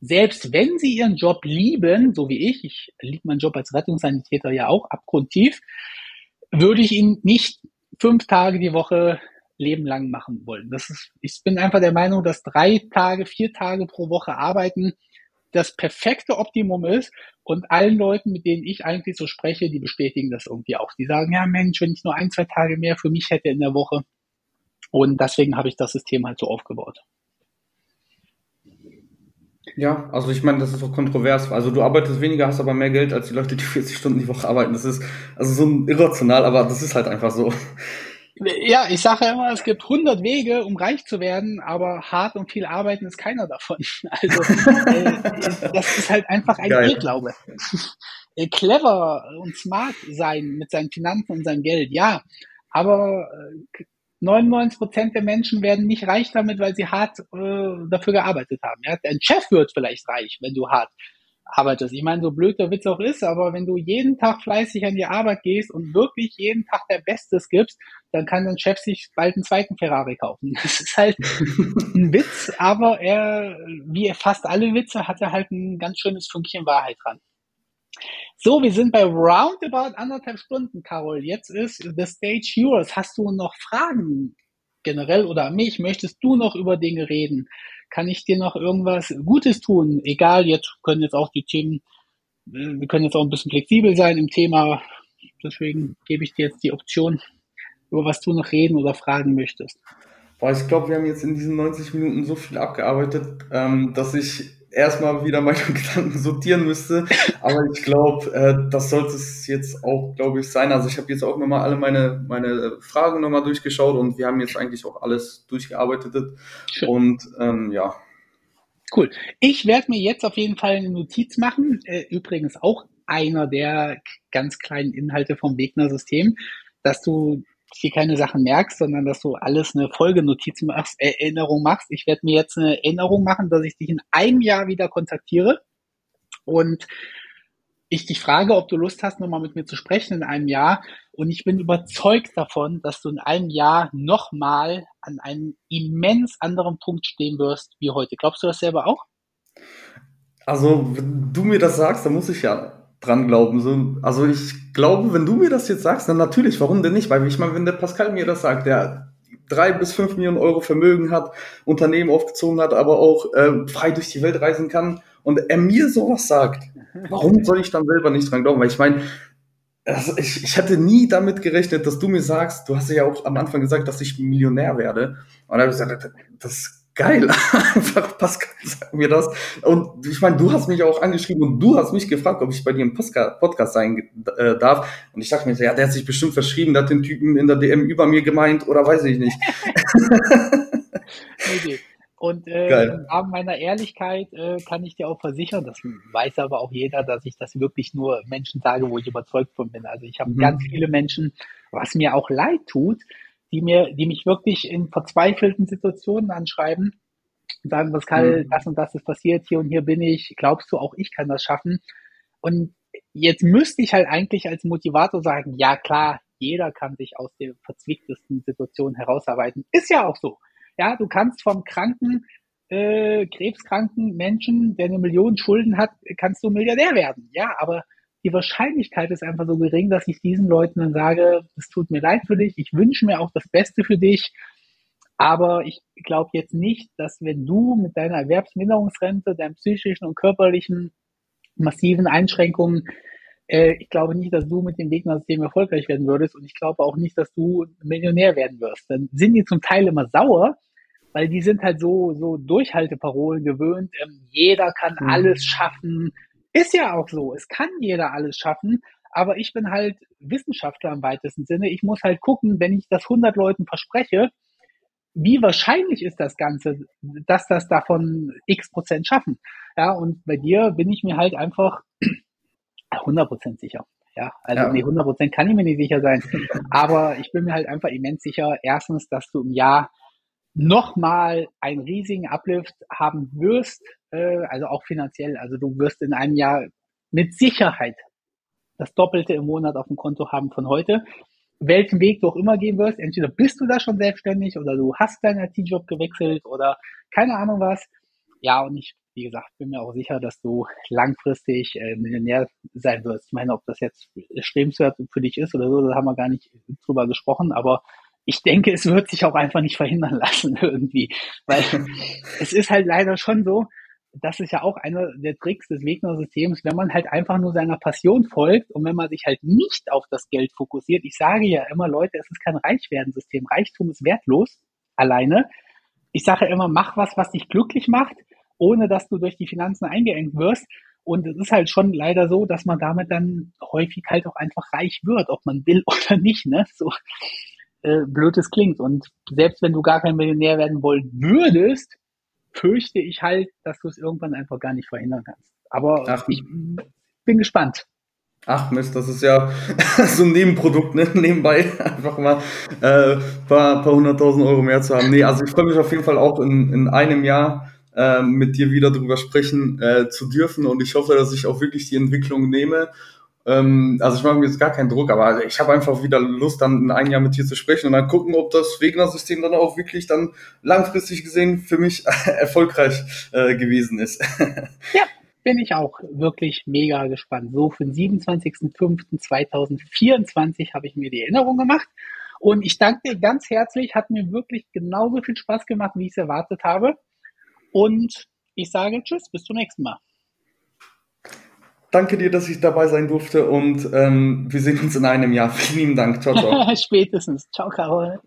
selbst wenn sie ihren Job lieben, so wie ich, ich liebe meinen Job als Rettungssanitäter ja auch abgrundtief, würde ich ihn nicht fünf Tage die Woche lebenlang machen wollen. Das ist, ich bin einfach der Meinung, dass drei Tage, vier Tage pro Woche arbeiten das perfekte Optimum ist. Und allen Leuten, mit denen ich eigentlich so spreche, die bestätigen das irgendwie auch. Die sagen, ja Mensch, wenn ich nur ein, zwei Tage mehr für mich hätte in der Woche. Und deswegen habe ich das System halt so aufgebaut. Ja, also ich meine, das ist auch kontrovers. Also du arbeitest weniger, hast aber mehr Geld als die Leute, die 40 Stunden die Woche arbeiten. Das ist also so irrational, aber das ist halt einfach so. Ja, ich sage immer, es gibt 100 Wege, um reich zu werden, aber hart und viel arbeiten ist keiner davon. Also äh, das ist halt einfach ein Geil. Irrglaube. Äh, clever und smart sein mit seinen Finanzen und seinem Geld, ja, aber 99 äh, Prozent der Menschen werden nicht reich damit, weil sie hart äh, dafür gearbeitet haben. Ja? Dein Chef wird vielleicht reich, wenn du hart arbeitest. Ich meine, so blöd der Witz auch ist, aber wenn du jeden Tag fleißig an die Arbeit gehst und wirklich jeden Tag der Bestes gibst, dann kann dein Chef sich bald einen zweiten Ferrari kaufen. Das ist halt ein Witz, aber er, wie fast alle Witze, hat er halt ein ganz schönes Fünkchen Wahrheit dran. So, wir sind bei roundabout anderthalb Stunden, Carol. Jetzt ist the stage yours. Hast du noch Fragen generell oder an mich? Möchtest du noch über Dinge reden? Kann ich dir noch irgendwas Gutes tun? Egal, jetzt können jetzt auch die Themen, äh, wir können jetzt auch ein bisschen flexibel sein im Thema. Deswegen gebe ich dir jetzt die Option, über was du noch reden oder fragen möchtest. Boah, ich glaube, wir haben jetzt in diesen 90 Minuten so viel abgearbeitet, ähm, dass ich erstmal wieder meine Gedanken sortieren müsste. Aber ich glaube, äh, das sollte es jetzt auch, glaube ich, sein. Also ich habe jetzt auch nochmal alle meine, meine Fragen nochmal durchgeschaut und wir haben jetzt eigentlich auch alles durchgearbeitet. Schön. Und ähm, ja. Cool. Ich werde mir jetzt auf jeden Fall eine Notiz machen. Äh, übrigens auch einer der ganz kleinen Inhalte vom Wegner-System, dass du hier keine Sachen merkst, sondern dass du alles eine Folgenotiz machst, Erinnerung machst. Ich werde mir jetzt eine Erinnerung machen, dass ich dich in einem Jahr wieder kontaktiere und ich dich frage, ob du Lust hast, nochmal mit mir zu sprechen in einem Jahr. Und ich bin überzeugt davon, dass du in einem Jahr nochmal an einem immens anderen Punkt stehen wirst wie heute. Glaubst du das selber auch? Also, wenn du mir das sagst, dann muss ich ja dran glauben. So, also ich glaube, wenn du mir das jetzt sagst, dann natürlich, warum denn nicht? Weil ich meine, wenn der Pascal mir das sagt, der drei bis fünf Millionen Euro Vermögen hat, Unternehmen aufgezogen hat, aber auch äh, frei durch die Welt reisen kann und er mir sowas sagt, warum soll ich dann selber nicht dran glauben? Weil ich meine, also ich, ich hätte nie damit gerechnet, dass du mir sagst, du hast ja auch am Anfang gesagt, dass ich Millionär werde. Und da habe ich gesagt, das geil. Einfach Pascal sag mir das. Und ich meine, du hast mich auch angeschrieben und du hast mich gefragt, ob ich bei dir im Podcast sein äh, darf. Und ich dachte mir, ja, der hat sich bestimmt verschrieben, der hat den Typen in der DM über mir gemeint oder weiß ich nicht. okay. Und äh, im Rahmen meiner Ehrlichkeit äh, kann ich dir auch versichern, das weiß aber auch jeder, dass ich das wirklich nur Menschen sage, wo ich überzeugt von bin. Also ich habe mhm. ganz viele Menschen, was mir auch leid tut, die mir, die mich wirklich in verzweifelten Situationen anschreiben und sagen, Pascal, mhm. das und das ist passiert, hier und hier bin ich, glaubst du auch, ich kann das schaffen? Und jetzt müsste ich halt eigentlich als Motivator sagen, ja klar, jeder kann sich aus der verzwicktesten Situation herausarbeiten. Ist ja auch so. Ja, du kannst vom kranken, äh, krebskranken Menschen, der eine Million Schulden hat, kannst du Milliardär werden. Ja, aber die Wahrscheinlichkeit ist einfach so gering, dass ich diesen Leuten dann sage, es tut mir leid für dich, ich wünsche mir auch das Beste für dich, aber ich glaube jetzt nicht, dass wenn du mit deiner Erwerbsminderungsrente, deinen psychischen und körperlichen massiven Einschränkungen, äh, ich glaube nicht, dass du mit dem Gegnersystem erfolgreich werden würdest und ich glaube auch nicht, dass du Millionär werden wirst. Dann sind die zum Teil immer sauer, weil die sind halt so, so Durchhalteparolen gewöhnt. Ähm, jeder kann mhm. alles schaffen, ist ja auch so. Es kann jeder alles schaffen. Aber ich bin halt Wissenschaftler im weitesten Sinne. Ich muss halt gucken, wenn ich das 100 Leuten verspreche, wie wahrscheinlich ist das Ganze, dass das davon x Prozent schaffen. Ja, und bei dir bin ich mir halt einfach 100 Prozent sicher. Ja, also ja. nee, 100 Prozent kann ich mir nicht sicher sein. Aber ich bin mir halt einfach immens sicher, erstens, dass du im Jahr nochmal einen riesigen Uplift haben wirst, äh, also auch finanziell. Also du wirst in einem Jahr mit Sicherheit das Doppelte im Monat auf dem Konto haben von heute. Welchen Weg du auch immer gehen wirst, entweder bist du da schon selbstständig oder du hast deinen IT-Job gewechselt oder keine Ahnung was. Ja, und ich, wie gesagt, bin mir auch sicher, dass du langfristig äh, Millionär sein wirst. Ich meine, ob das jetzt strebenswert für dich ist oder so, da haben wir gar nicht drüber gesprochen, aber ich denke, es wird sich auch einfach nicht verhindern lassen irgendwie, weil es ist halt leider schon so, das ist ja auch einer der Tricks des Wegner-Systems, wenn man halt einfach nur seiner Passion folgt und wenn man sich halt nicht auf das Geld fokussiert. Ich sage ja immer, Leute, es ist kein Reichwerden-System. Reichtum ist wertlos alleine. Ich sage immer, mach was, was dich glücklich macht, ohne dass du durch die Finanzen eingeengt wirst. Und es ist halt schon leider so, dass man damit dann häufig halt auch einfach reich wird, ob man will oder nicht. Ne? So, äh, blöd es klingt. Und selbst wenn du gar kein Millionär werden wollen würdest, fürchte ich halt, dass du es irgendwann einfach gar nicht verhindern kannst. Aber Ach. ich bin gespannt. Ach Mist, das ist ja so ein Nebenprodukt, ne? Nebenbei einfach mal äh, paar, paar hunderttausend Euro mehr zu haben. Nee, also ich freue mich auf jeden Fall auch in, in einem Jahr äh, mit dir wieder drüber sprechen äh, zu dürfen und ich hoffe, dass ich auch wirklich die Entwicklung nehme. Ähm, also ich mache mir jetzt gar keinen Druck, aber ich habe einfach wieder Lust, dann in einem Jahr mit dir zu sprechen und dann gucken, ob das Wegner-System dann auch wirklich dann langfristig gesehen für mich erfolgreich äh, gewesen ist. ja, bin ich auch wirklich mega gespannt. So für den 27.05.2024 habe ich mir die Erinnerung gemacht. Und ich danke dir ganz herzlich. Hat mir wirklich genauso viel Spaß gemacht, wie ich es erwartet habe. Und ich sage Tschüss, bis zum nächsten Mal. Danke dir, dass ich dabei sein durfte und ähm, wir sehen uns in einem Jahr. Vielen Dank. Ciao, ciao. Spätestens. Ciao, Carol.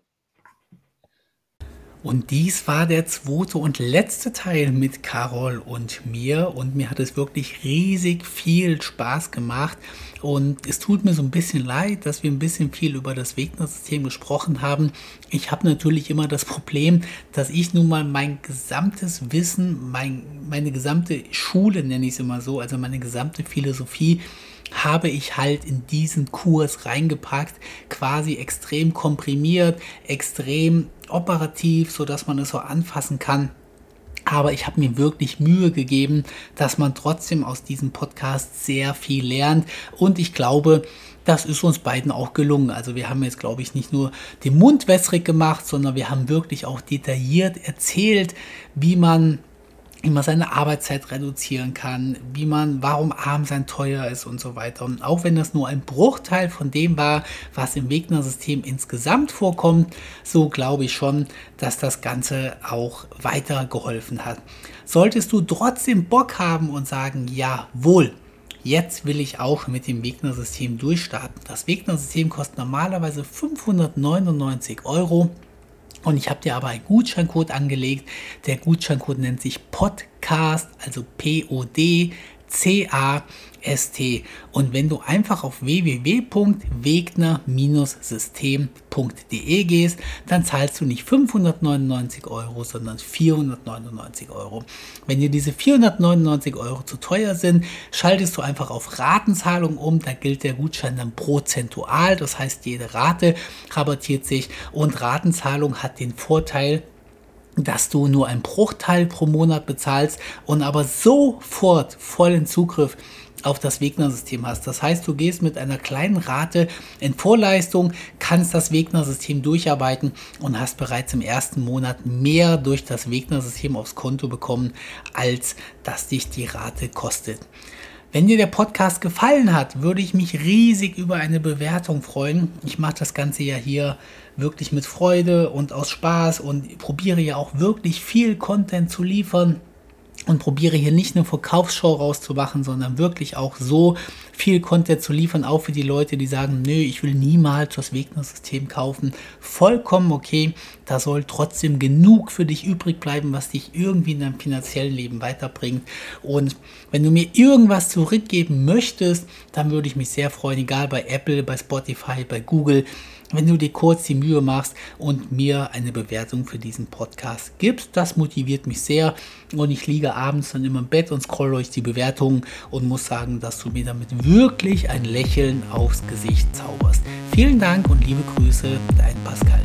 Und dies war der zweite und letzte Teil mit Carol und mir. Und mir hat es wirklich riesig viel Spaß gemacht. Und es tut mir so ein bisschen leid, dass wir ein bisschen viel über das Wegner-System gesprochen haben. Ich habe natürlich immer das Problem, dass ich nun mal mein gesamtes Wissen, mein, meine gesamte Schule, nenne ich es immer so, also meine gesamte Philosophie, habe ich halt in diesen Kurs reingepackt, quasi extrem komprimiert, extrem operativ, so dass man es so anfassen kann. Aber ich habe mir wirklich Mühe gegeben, dass man trotzdem aus diesem Podcast sehr viel lernt. Und ich glaube, das ist uns beiden auch gelungen. Also wir haben jetzt, glaube ich, nicht nur den Mund wässrig gemacht, sondern wir haben wirklich auch detailliert erzählt, wie man wie man seine Arbeitszeit reduzieren kann, wie man, warum Armsein teuer ist und so weiter. Und auch wenn das nur ein Bruchteil von dem war, was im Wegner-System insgesamt vorkommt, so glaube ich schon, dass das Ganze auch weiter geholfen hat. Solltest du trotzdem Bock haben und sagen, jawohl, Jetzt will ich auch mit dem Wegner-System durchstarten. Das Wegner-System kostet normalerweise 599 Euro. Und ich habe dir aber einen Gutscheincode angelegt. Der Gutscheincode nennt sich Podcast, also P-O-D C-A-S-T. Und wenn du einfach auf www.wegner-system.de gehst, dann zahlst du nicht 599 Euro, sondern 499 Euro. Wenn dir diese 499 Euro zu teuer sind, schaltest du einfach auf Ratenzahlung um. Da gilt der Gutschein dann prozentual. Das heißt, jede Rate rabattiert sich und Ratenzahlung hat den Vorteil, dass du nur einen Bruchteil pro Monat bezahlst und aber sofort vollen Zugriff auf das Wegner-System hast. Das heißt, du gehst mit einer kleinen Rate in Vorleistung, kannst das Wegner-System durcharbeiten und hast bereits im ersten Monat mehr durch das Wegner-System aufs Konto bekommen, als dass dich die Rate kostet. Wenn dir der Podcast gefallen hat, würde ich mich riesig über eine Bewertung freuen. Ich mache das Ganze ja hier wirklich mit Freude und aus Spaß und probiere ja auch wirklich viel Content zu liefern und probiere hier nicht eine Verkaufsshow rauszumachen, sondern wirklich auch so viel Content zu liefern, auch für die Leute, die sagen, nö, ich will niemals das Wegner-System kaufen. Vollkommen okay. Da soll trotzdem genug für dich übrig bleiben, was dich irgendwie in deinem finanziellen Leben weiterbringt. Und wenn du mir irgendwas zurückgeben möchtest, dann würde ich mich sehr freuen, egal bei Apple, bei Spotify, bei Google wenn du dir kurz die Mühe machst und mir eine Bewertung für diesen Podcast gibst. Das motiviert mich sehr und ich liege abends dann immer im Bett und scroll euch die Bewertungen und muss sagen, dass du mir damit wirklich ein Lächeln aufs Gesicht zauberst. Vielen Dank und liebe Grüße, dein Pascal.